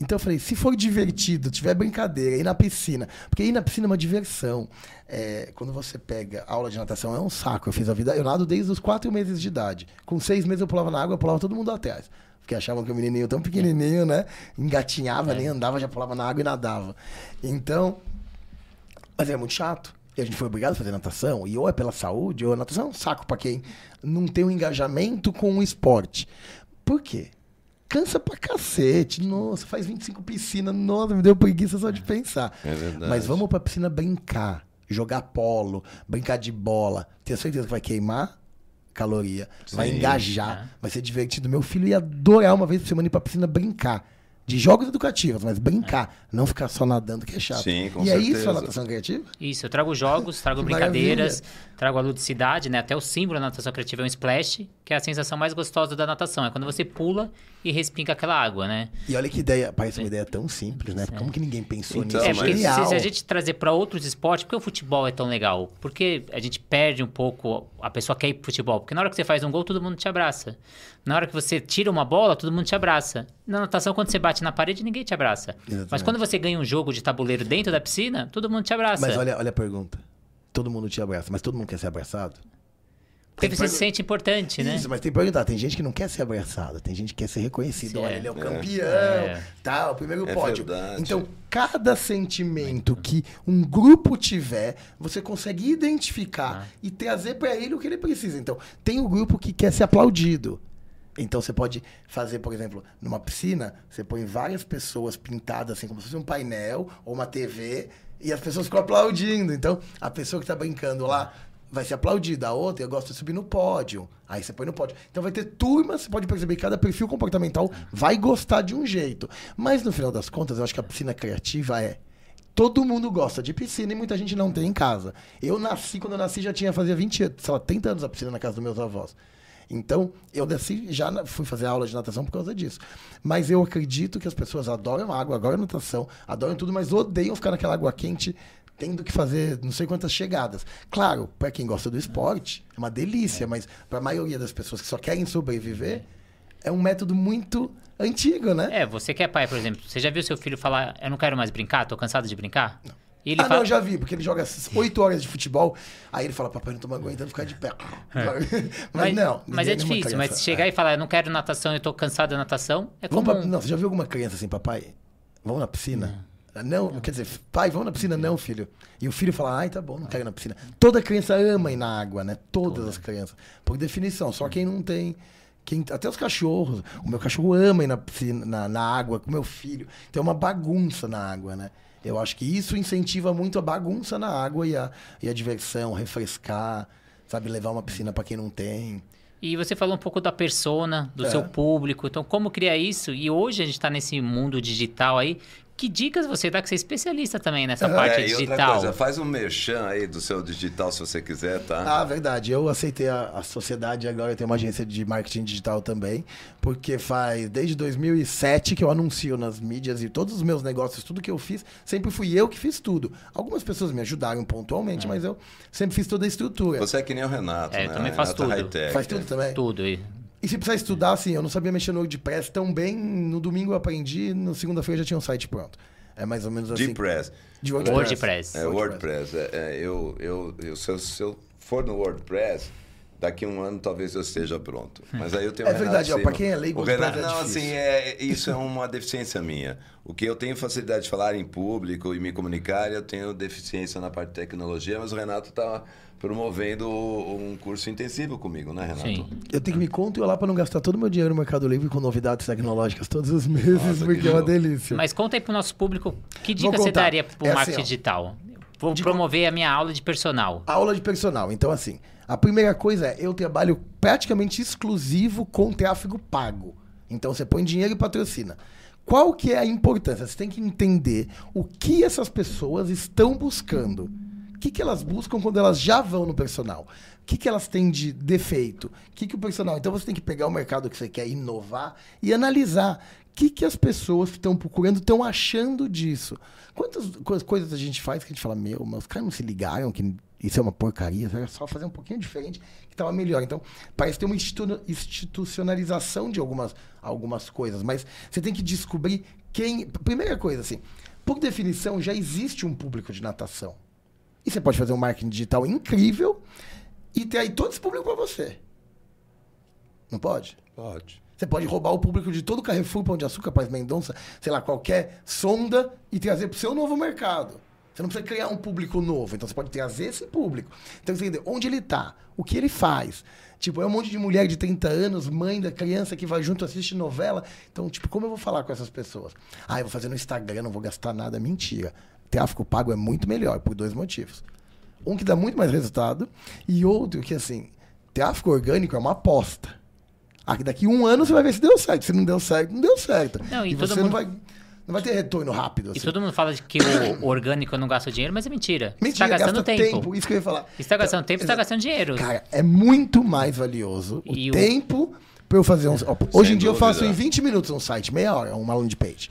Então eu falei, se for divertido, tiver brincadeira, ir na piscina. Porque ir na piscina é uma diversão. É, quando você pega aula de natação, é um saco. Eu fiz a vida. Eu nado desde os quatro meses de idade. Com seis meses eu pulava na água, eu pulava todo mundo atrás. Porque achavam que o menininho tão pequenininho, né? Engatinhava, nem andava, já pulava na água e nadava. Então, mas é muito chato. E a gente foi obrigado a fazer natação. E ou é pela saúde, ou a natação é um saco pra quem não tem um engajamento com o esporte. Por quê? Cansa pra cacete. Nossa, faz 25 piscinas. Nossa, me deu preguiça só de pensar. É verdade. Mas vamos pra piscina brincar. Jogar polo, brincar de bola. Tenho certeza que vai queimar caloria. Vai Sim. engajar. Vai ser divertido. Meu filho ia adorar uma vez por semana ir pra piscina brincar. De jogos educativos, mas brincar. Não ficar só nadando, que é chato. Sim, com e é isso certeza. a natação criativa? Isso, eu trago jogos, trago brincadeiras, trago a ludicidade, né? Até o símbolo da natação criativa é um splash, que é a sensação mais gostosa da natação. É quando você pula e respinga aquela água, né? E olha que ideia, parece uma ideia tão simples, né? Como que ninguém pensou Então, nisso? É, mas- porque se, Genial. se a gente trazer para outros esportes, por que o futebol é tão legal? Porque a gente perde um pouco, a pessoa quer ir pro futebol. Porque na hora que você faz um gol, todo mundo te abraça. Na hora que você tira uma bola, todo mundo te abraça. Na natação, quando você bate na parede, ninguém te abraça. Exatamente. Mas quando você ganha um jogo de tabuleiro dentro da piscina, todo mundo te abraça. Mas olha, olha a pergunta. Todo mundo te abraça, mas todo mundo quer ser abraçado? porque você que se sente importante, né? Isso, mas tem que perguntar. Tem gente que não quer ser abraçado, tem gente que quer ser reconhecido. Olha, é. ele é o É. campeão, É. tá? O primeiro É pódio. verdade. Então, cada sentimento que um grupo tiver, você consegue identificar Ah. e trazer pra ele o que ele precisa. Então, tem o grupo que quer ser aplaudido. Então você pode fazer, por exemplo, numa piscina, você põe várias pessoas pintadas assim, como se fosse um painel ou uma TV, e as pessoas ficam aplaudindo. Então, a pessoa que tá brincando lá vai ser aplaudida. A outra, eu gosto de subir no pódio. Aí você põe no pódio. Então vai ter turmas, você pode perceber que cada perfil comportamental vai gostar de um jeito. Mas no final das contas, eu acho que a piscina criativa é. Todo mundo gosta de piscina e muita gente não tem em casa. Eu nasci, quando eu nasci, já tinha fazia 20, sei lá, 30 anos a piscina na casa dos meus avós. Então, eu desci, já fui fazer aula de natação por causa disso. Mas eu acredito que as pessoas adoram água, adoram natação, adoram tudo, mas odeiam ficar naquela água quente, tendo que fazer não sei quantas chegadas. Claro, para quem gosta do esporte, é uma delícia, mas para a maioria das pessoas que só querem sobreviver, é um método muito antigo, né? É, você que é pai, por exemplo, você já viu seu filho falar, eu não quero mais brincar, tô cansado de brincar? E ele ah, fala, não, já vi, porque ele joga 8 horas de futebol, aí ele fala, papai, não tô mais aguentando ficar de pé. mas, mas, não. mas é difícil, mas chegar é. e falar, eu não quero natação, eu tô cansado da natação, é Vamos comum. pra, não, você já viu alguma criança assim, papai? Vamos na piscina? Não. quer dizer, pai, vamos na piscina, não, filho. E o filho fala, ai, tá bom, não quero ir na piscina. Toda criança ama ir na água, né? Todas as crianças. Por definição, só quem não tem. Quem, até os cachorros. O meu cachorro ama ir na piscina, na, na água com o meu filho. Tem uma bagunça na água, né? Eu acho que isso incentiva muito a bagunça na água e a, e a diversão, refrescar, sabe, levar uma piscina pra quem não tem. E você falou um pouco da persona, do É. seu público. Então, como criar isso? E hoje a gente tá nesse mundo digital aí. Que dicas você dá? Que você é especialista também nessa parte É, e outra digital. coisa, faz um merchan aí do seu digital se você quiser, tá? Ah, verdade. Eu aceitei a, a sociedade agora eu tenho uma agência de marketing digital também, porque faz desde 2007 que eu anuncio nas mídias e todos os meus negócios, tudo que eu fiz, sempre fui eu que fiz tudo. Algumas pessoas me ajudaram pontualmente, mas eu sempre fiz toda a estrutura. Você é que nem o Renato, É, eu né? também faço Renato tudo. Faz tudo também? Tudo. E- E se precisar estudar, assim, eu não sabia mexer no WordPress tão bem, no domingo eu aprendi, no segunda-feira já tinha um site pronto. É mais ou menos assim. Depress. De WordPress. WordPress. É, WordPress. É, é, eu, eu, eu, se, eu, se eu for no WordPress, daqui a um ano talvez eu esteja pronto. Mas aí eu tenho É o Renato verdade, pra quem é leigo, o Renato, é Não, difícil. assim, é, isso é uma deficiência minha. O que eu tenho facilidade de falar em público e me comunicar, eu tenho deficiência na parte de tecnologia, mas o Renato está promovendo um curso intensivo comigo, né, Renato? Sim. Eu tenho que me controlar para não gastar todo o meu dinheiro no Mercado Livre com novidades tecnológicas todos os meses, Nossa, porque que é uma delícia. Mas conta aí pro nosso público, que dica você daria pro É assim, marketing ó. digital? Vou De- promover a minha aula de personal. Aula de personal. Então, assim, a primeira coisa é eu trabalho praticamente exclusivo com tráfego pago. Então, você põe dinheiro e patrocina. Qual que é a importância? Você tem que entender o que essas pessoas estão buscando. O que, que elas buscam quando elas já vão no personal? O que, que elas têm de defeito? O que, que o personal. Então você tem que pegar o mercado que você quer inovar e analisar o que, que as pessoas que estão procurando estão achando disso. Quantas co- coisas a gente faz que a gente fala, meu, mas os caras não se ligaram que isso é uma porcaria, era só fazer um pouquinho diferente que estava melhor. Então, parece ter uma institu- institucionalização de algumas, algumas coisas, mas você tem que descobrir quem. Primeira coisa, assim, por definição, já existe um público de natação. E você pode fazer um marketing digital incrível e ter aí todo esse público para você. Não pode? Pode. Você pode roubar o público de todo o Carrefour, Pão de Açúcar, Paz Mendonça, sei lá, qualquer sonda e trazer para o seu novo mercado. Você não precisa criar um público novo, então você pode trazer esse público. Então você entende onde ele está, o que ele faz. Tipo, é um monte de mulher de 30 anos, mãe da criança que vai junto, assiste novela. Então, tipo, como eu vou falar com essas pessoas? Ah, eu vou fazer no Instagram, não vou gastar nada. Mentira. Tráfico pago é muito melhor, por dois motivos. Um que dá muito mais resultado e outro que, assim, tráfico orgânico é uma aposta. Ah, daqui um ano você vai ver se deu certo. Se não deu certo, não deu certo. Não, e e você mundo- não, vai, não vai ter retorno rápido. E Assim. todo mundo fala de que o orgânico não gasta dinheiro, mas é mentira. você Mentira, tá gastando gasta tempo. Isso que eu ia falar. Você tá gastando tempo, você tá exato. gastando dinheiro. Cara, é muito mais valioso o E o- tempo Pra eu fazer um. ó, hoje em dia eu dúvida. faço em 20 minutos um site, meia hora, uma landing page.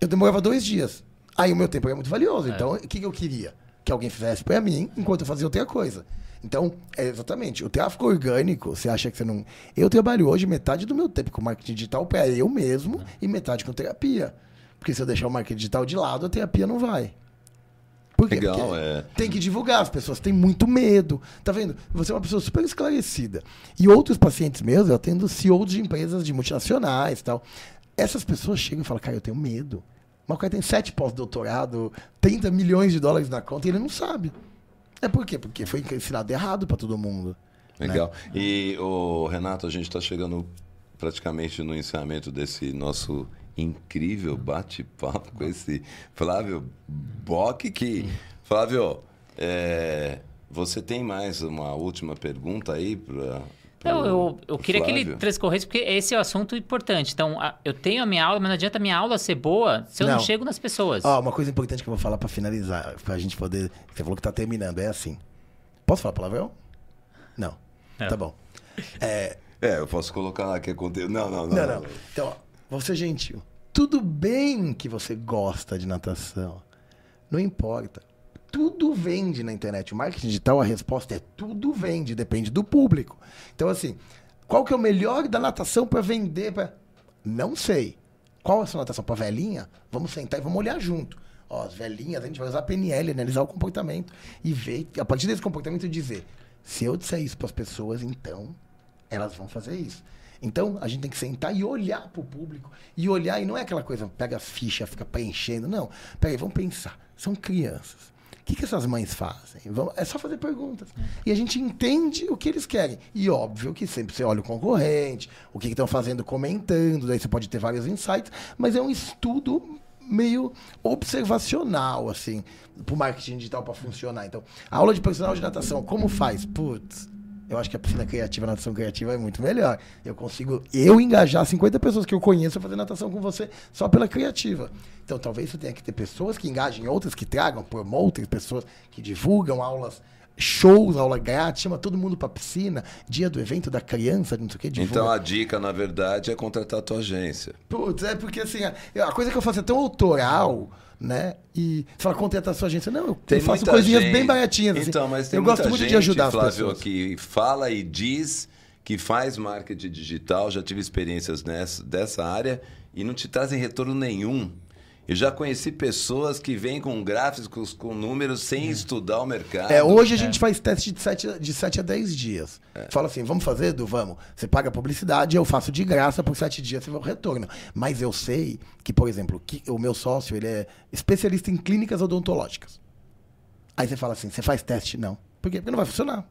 Eu demorava dois dias. Aí o meu tempo era muito valioso. Então, o que, que eu queria? Que alguém fizesse pra mim enquanto eu fazia outra coisa. Então, é exatamente. O tráfego orgânico, você acha que você não. Eu trabalho hoje metade do meu tempo com marketing digital pra eu mesmo e metade com terapia. Porque se eu deixar o marketing digital de lado, a terapia não vai. Por quê? Legal, Porque é. tem que divulgar, as pessoas têm muito medo. Tá vendo? Você é uma pessoa super esclarecida. E outros pacientes meus, eu atendo CEOs de empresas de multinacionais e tal. Essas pessoas chegam e falam, cara, eu tenho medo. Mas o cara tem sete pós-doutorado, 30 milhões de dólares na conta e ele não sabe. É por quê? Porque foi ensinado errado para todo mundo. Legal. E, o Renato, a gente está chegando praticamente no encerramento desse nosso incrível bate-papo com esse Flávio Bock, que... Flávio, é, você tem mais uma última pergunta aí para... Eu, eu, eu queria que ele transcorresse, porque esse é o assunto importante. Então, a- eu tenho a minha aula, mas não adianta a minha aula ser boa se eu não, Não. chego nas pessoas. Ó, uma coisa importante que eu vou falar para finalizar, pra gente poder. Você falou que tá terminando, é assim. Posso falar palavrão? Não. Não. Tá bom. É, É, eu posso colocar lá que é conteúdo. Não, não, não. Não, não. Então, ó, vou ser gentil. Tudo bem que você gosta de natação. Não importa. Tudo vende na internet. O marketing digital, a resposta é tudo vende, depende do público. Então, assim, qual que é o melhor da natação para vender? Pra... Não sei. Qual é a sua natação? Para velhinha? Vamos sentar e vamos olhar junto. Ó, as velhinhas, a gente vai usar PNL, analisar o comportamento e ver, a partir desse comportamento, dizer: se eu disser isso para as pessoas, então elas vão fazer isso. Então, a gente tem que sentar e olhar para o público. E olhar, e não é aquela coisa, pega a ficha, fica preenchendo. Não. Peraí, vamos pensar. São crianças. O que, que essas mães fazem? Vamos- é só fazer perguntas. E a gente entende o que eles querem. E óbvio que sempre você olha o concorrente, o que estão fazendo, comentando, daí você pode ter vários insights, mas é um estudo meio observacional, assim, para o marketing digital para funcionar. Então, a aula de personal de natação, como faz? Putz, eu acho que a piscina criativa, a natação criativa é muito melhor. Eu consigo, eu engajar 50 pessoas que eu conheço a fazer natação com você só pela criativa. Então, talvez você tenha que ter pessoas que engajem, outras que tragam, promotem, pessoas que divulgam aulas, shows, aula grátis, chama todo mundo pra piscina, dia do evento da criança, não sei o que, divulga. Então a dica, na verdade, é contratar a tua agência. Putz, é porque assim, a, a coisa que eu faço é tão autoral, né? E você fala, contratar a sua agência. Não, eu, Tem faço coisinhas gente- bem baratinhas. assim. Então, mas tem eu gosto muito gente, de ajudar Flávio, as pessoas. que fala e diz que faz marketing digital, já tive experiências nessa, dessa área e não te trazem retorno nenhum. Eu já conheci pessoas que vêm com gráficos, com números, sem estudar o mercado. É, hoje a gente faz teste de 7, de 7 a 10 dias. É. Fala assim, vamos fazer, Edu? Vamos. Você paga a publicidade, eu faço de graça por 7 dias, você vê o retorno. Mas eu sei que, por exemplo, que o meu sócio, ele é especialista em clínicas odontológicas. Aí você fala assim, você faz teste? Não. Por quê? Porque não vai funcionar.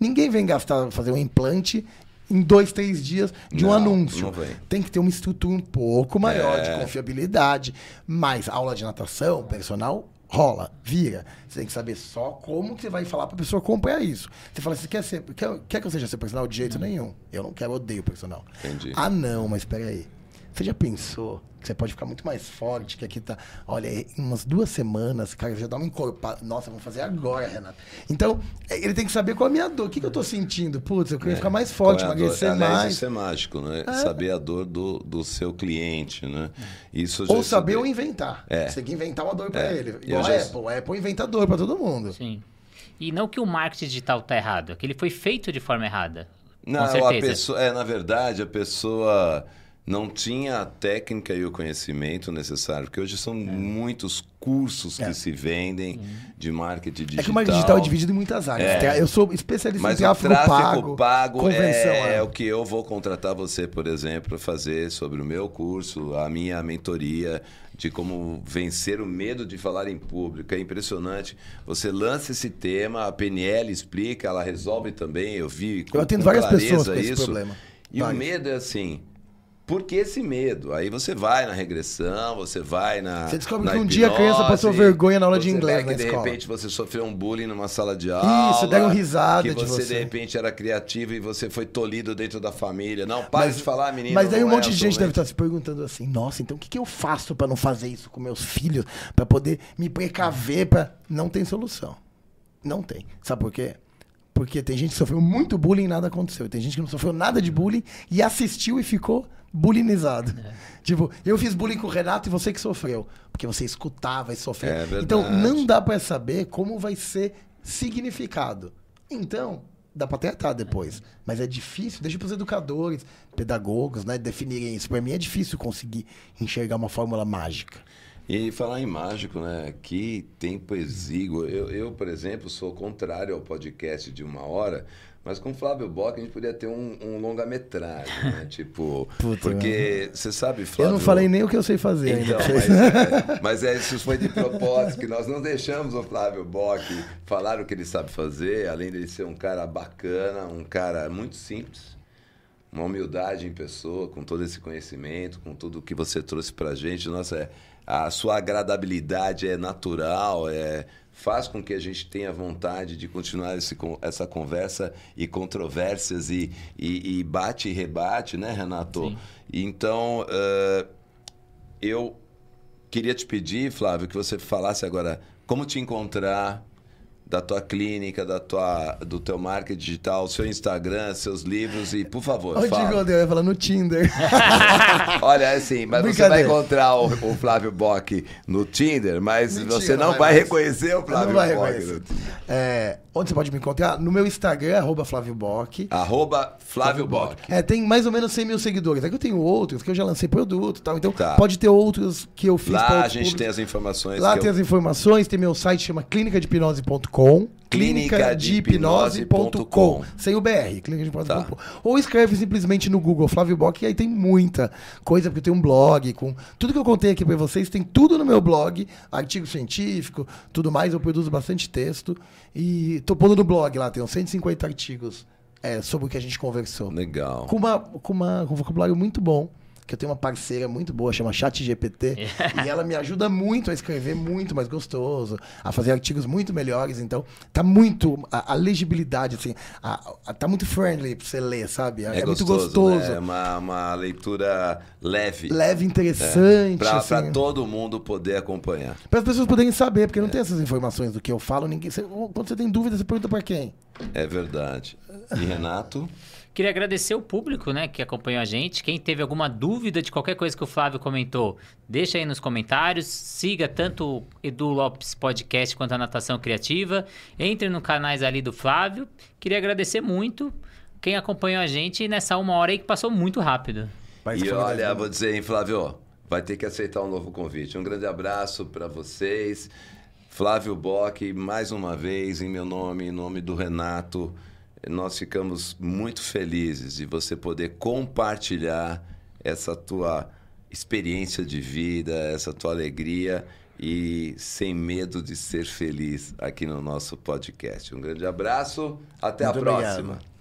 Ninguém vem gastar, fazer um implante em dois, três dias de um Não, anúncio. não vem. Tem que ter uma estrutura um pouco maior É. de confiabilidade. Mas aula de natação, personal, rola, vira. Você tem que saber só como que você vai falar pra pessoa comprar isso. Você fala assim, quer, ser, quer, quer que eu seja seu personal? De jeito nenhum. Eu não quero, odeio personal. Entendi. Ah, não, mas espera aí. Você já pensou que você pode ficar muito mais forte, que aqui tá... Olha, em umas duas semanas, cara, já dá uma encorpada. Nossa, vamos fazer agora, Renato. Então, ele tem que saber qual é a minha dor. O que, que eu tô sentindo? Putz, eu queria ficar mais forte, é emagrecer mais. Isso é mágico, né? Saber a dor do, do seu cliente, né? Isso Ou saber ou inventar. É. Você tem que inventar uma dor pra É. ele. Igual já- a Apple. A Apple inventa dor pra todo mundo. Sim. E não que o marketing digital tá errado, é que ele foi feito de forma errada. Não, com a pessoa, é, na verdade, a pessoa não tinha a técnica e o conhecimento necessário, porque hoje são muitos cursos que É. se vendem de marketing digital. É que o marketing digital é dividido em muitas áreas. É. Eu sou especialista Mas em o tráfego, tráfego pago, pago, é, é. é o que eu vou contratar você, por exemplo, para fazer sobre o meu curso, a minha mentoria de como vencer o medo de falar em público. É impressionante. Você lança esse tema, a PNL explica, ela resolve também. Eu vi com, Eu atendo várias pessoas com esse isso. problema. E o Várias. medo é assim. Por que esse medo? Aí você vai na regressão, você vai na. Você descobre na que um dia a criança hipnose, passou vergonha na aula de você inglês que de escola. repente você sofreu um bullying numa sala de aula. Isso, deram risada que de você, você. de repente era criativo e você foi tolhido dentro da família. Não, para de falar, menino. Mas daí um é monte de gente deve atualmente. estar se perguntando assim: nossa, então o que, que eu faço pra não fazer isso com meus filhos? Pra poder me precaver? Pra... Não tem solução. Não tem. Sabe por quê? Porque tem gente que sofreu muito bullying e nada aconteceu. Tem gente que não sofreu nada de bullying e assistiu e ficou bullyingizado. É. Tipo, eu fiz bullying com o Renato e você que sofreu. Porque você escutava e sofreu. É então, não dá pra saber como vai ser significado. Então, dá pra tratar depois. Mas é difícil, deixa pros educadores, pedagogos, né, definirem isso. Pra mim é difícil conseguir enxergar uma fórmula mágica. E falar em mágico, né? Que tempo exíguo. Eu, eu, por exemplo, sou contrário ao podcast de uma hora, mas com o Flávio Bock a gente poderia ter um, um longa-metragem, né? Tipo, Puta, porque você sabe, Flávio... Eu não falei nem o que eu sei fazer ainda. Então, vocês. mas, é, mas é, isso foi de propósito, que nós não deixamos o Flávio Bock falar o que ele sabe fazer, além dele ser um cara bacana, um cara muito simples, uma humildade em pessoa, com todo esse conhecimento, com tudo que você trouxe pra gente. Nossa, é, a sua agradabilidade é natural, é, faz com que a gente tenha vontade de continuar esse, essa conversa e controvérsias e, e, e bate e rebate, né, Renato? Sim. Então, eh, eu queria te pedir, Flávio, que você falasse agora como te encontrar da tua clínica, da tua, do teu marketing digital, seu Instagram, seus livros e, por favor, Onde fala. eu ia falar no Tinder. Olha, é assim, mas você vai encontrar o, o Flávio Bock no Tinder, mas Mentira, você não vai vai reconhecer o Flávio não vai Bock. É, onde você pode me encontrar? No meu Instagram, arroba Flávio Bock. Arroba Flávio Bock. É, tem mais ou menos 100 mil seguidores. É que eu tenho outros, que eu já lancei produto e tal. Então, Tá. pode ter outros que eu fiz Lá a gente públicos. tem as informações. Lá tem eu- as informações, tem meu site, chama clinicadehipnose.com. clinicadehipnose.com. Sem o BR, clinicadehipnose.com. Tá. Ou escreve simplesmente no Google Flávio Bock, e aí tem muita coisa, porque tem um blog com. Tudo que eu contei aqui pra vocês, tem tudo no meu blog, artigo científico, tudo mais. Eu produzo bastante texto. E tô pondo no blog lá, tem uns 150 artigos é, sobre o que a gente conversou Legal. com, uma, com, uma, com um vocabulário muito bom. Que eu tenho uma parceira muito boa, chama ChatGPT. e ela me ajuda muito a escrever muito mais gostoso, a fazer artigos muito melhores. Então, tá muito. A, a legibilidade, assim, a, a- tá muito friendly pra você ler, sabe? É, muito gostoso. né? É uma, uma leitura leve. Leve, interessante. Pra, assim, pra todo mundo poder acompanhar. para as pessoas poderem saber, porque não É. tem essas informações do que eu falo. Ninguém, você- quando você tem dúvida, você pergunta pra quem? É verdade. E Renato? Queria agradecer o público, né, que acompanhou a gente. Quem teve alguma dúvida de qualquer coisa que o Flávio comentou, deixa aí nos comentários. Siga tanto o Edu Lopes Podcast quanto a Natação Criativa. Entre no canais ali do Flávio. Queria agradecer muito quem acompanhou a gente nessa uma hora aí que passou muito rápido. Mas e foi olha, vou dizer, hein, Flávio, vai ter que aceitar um novo convite. Um grande abraço para vocês. Flávio Bock, mais uma vez, em meu nome, em nome do Renato, nós ficamos muito felizes de você poder compartilhar essa tua experiência de vida, essa tua alegria e sem medo de ser feliz aqui no nosso podcast. Um grande abraço, até Muito a obrigado. próxima.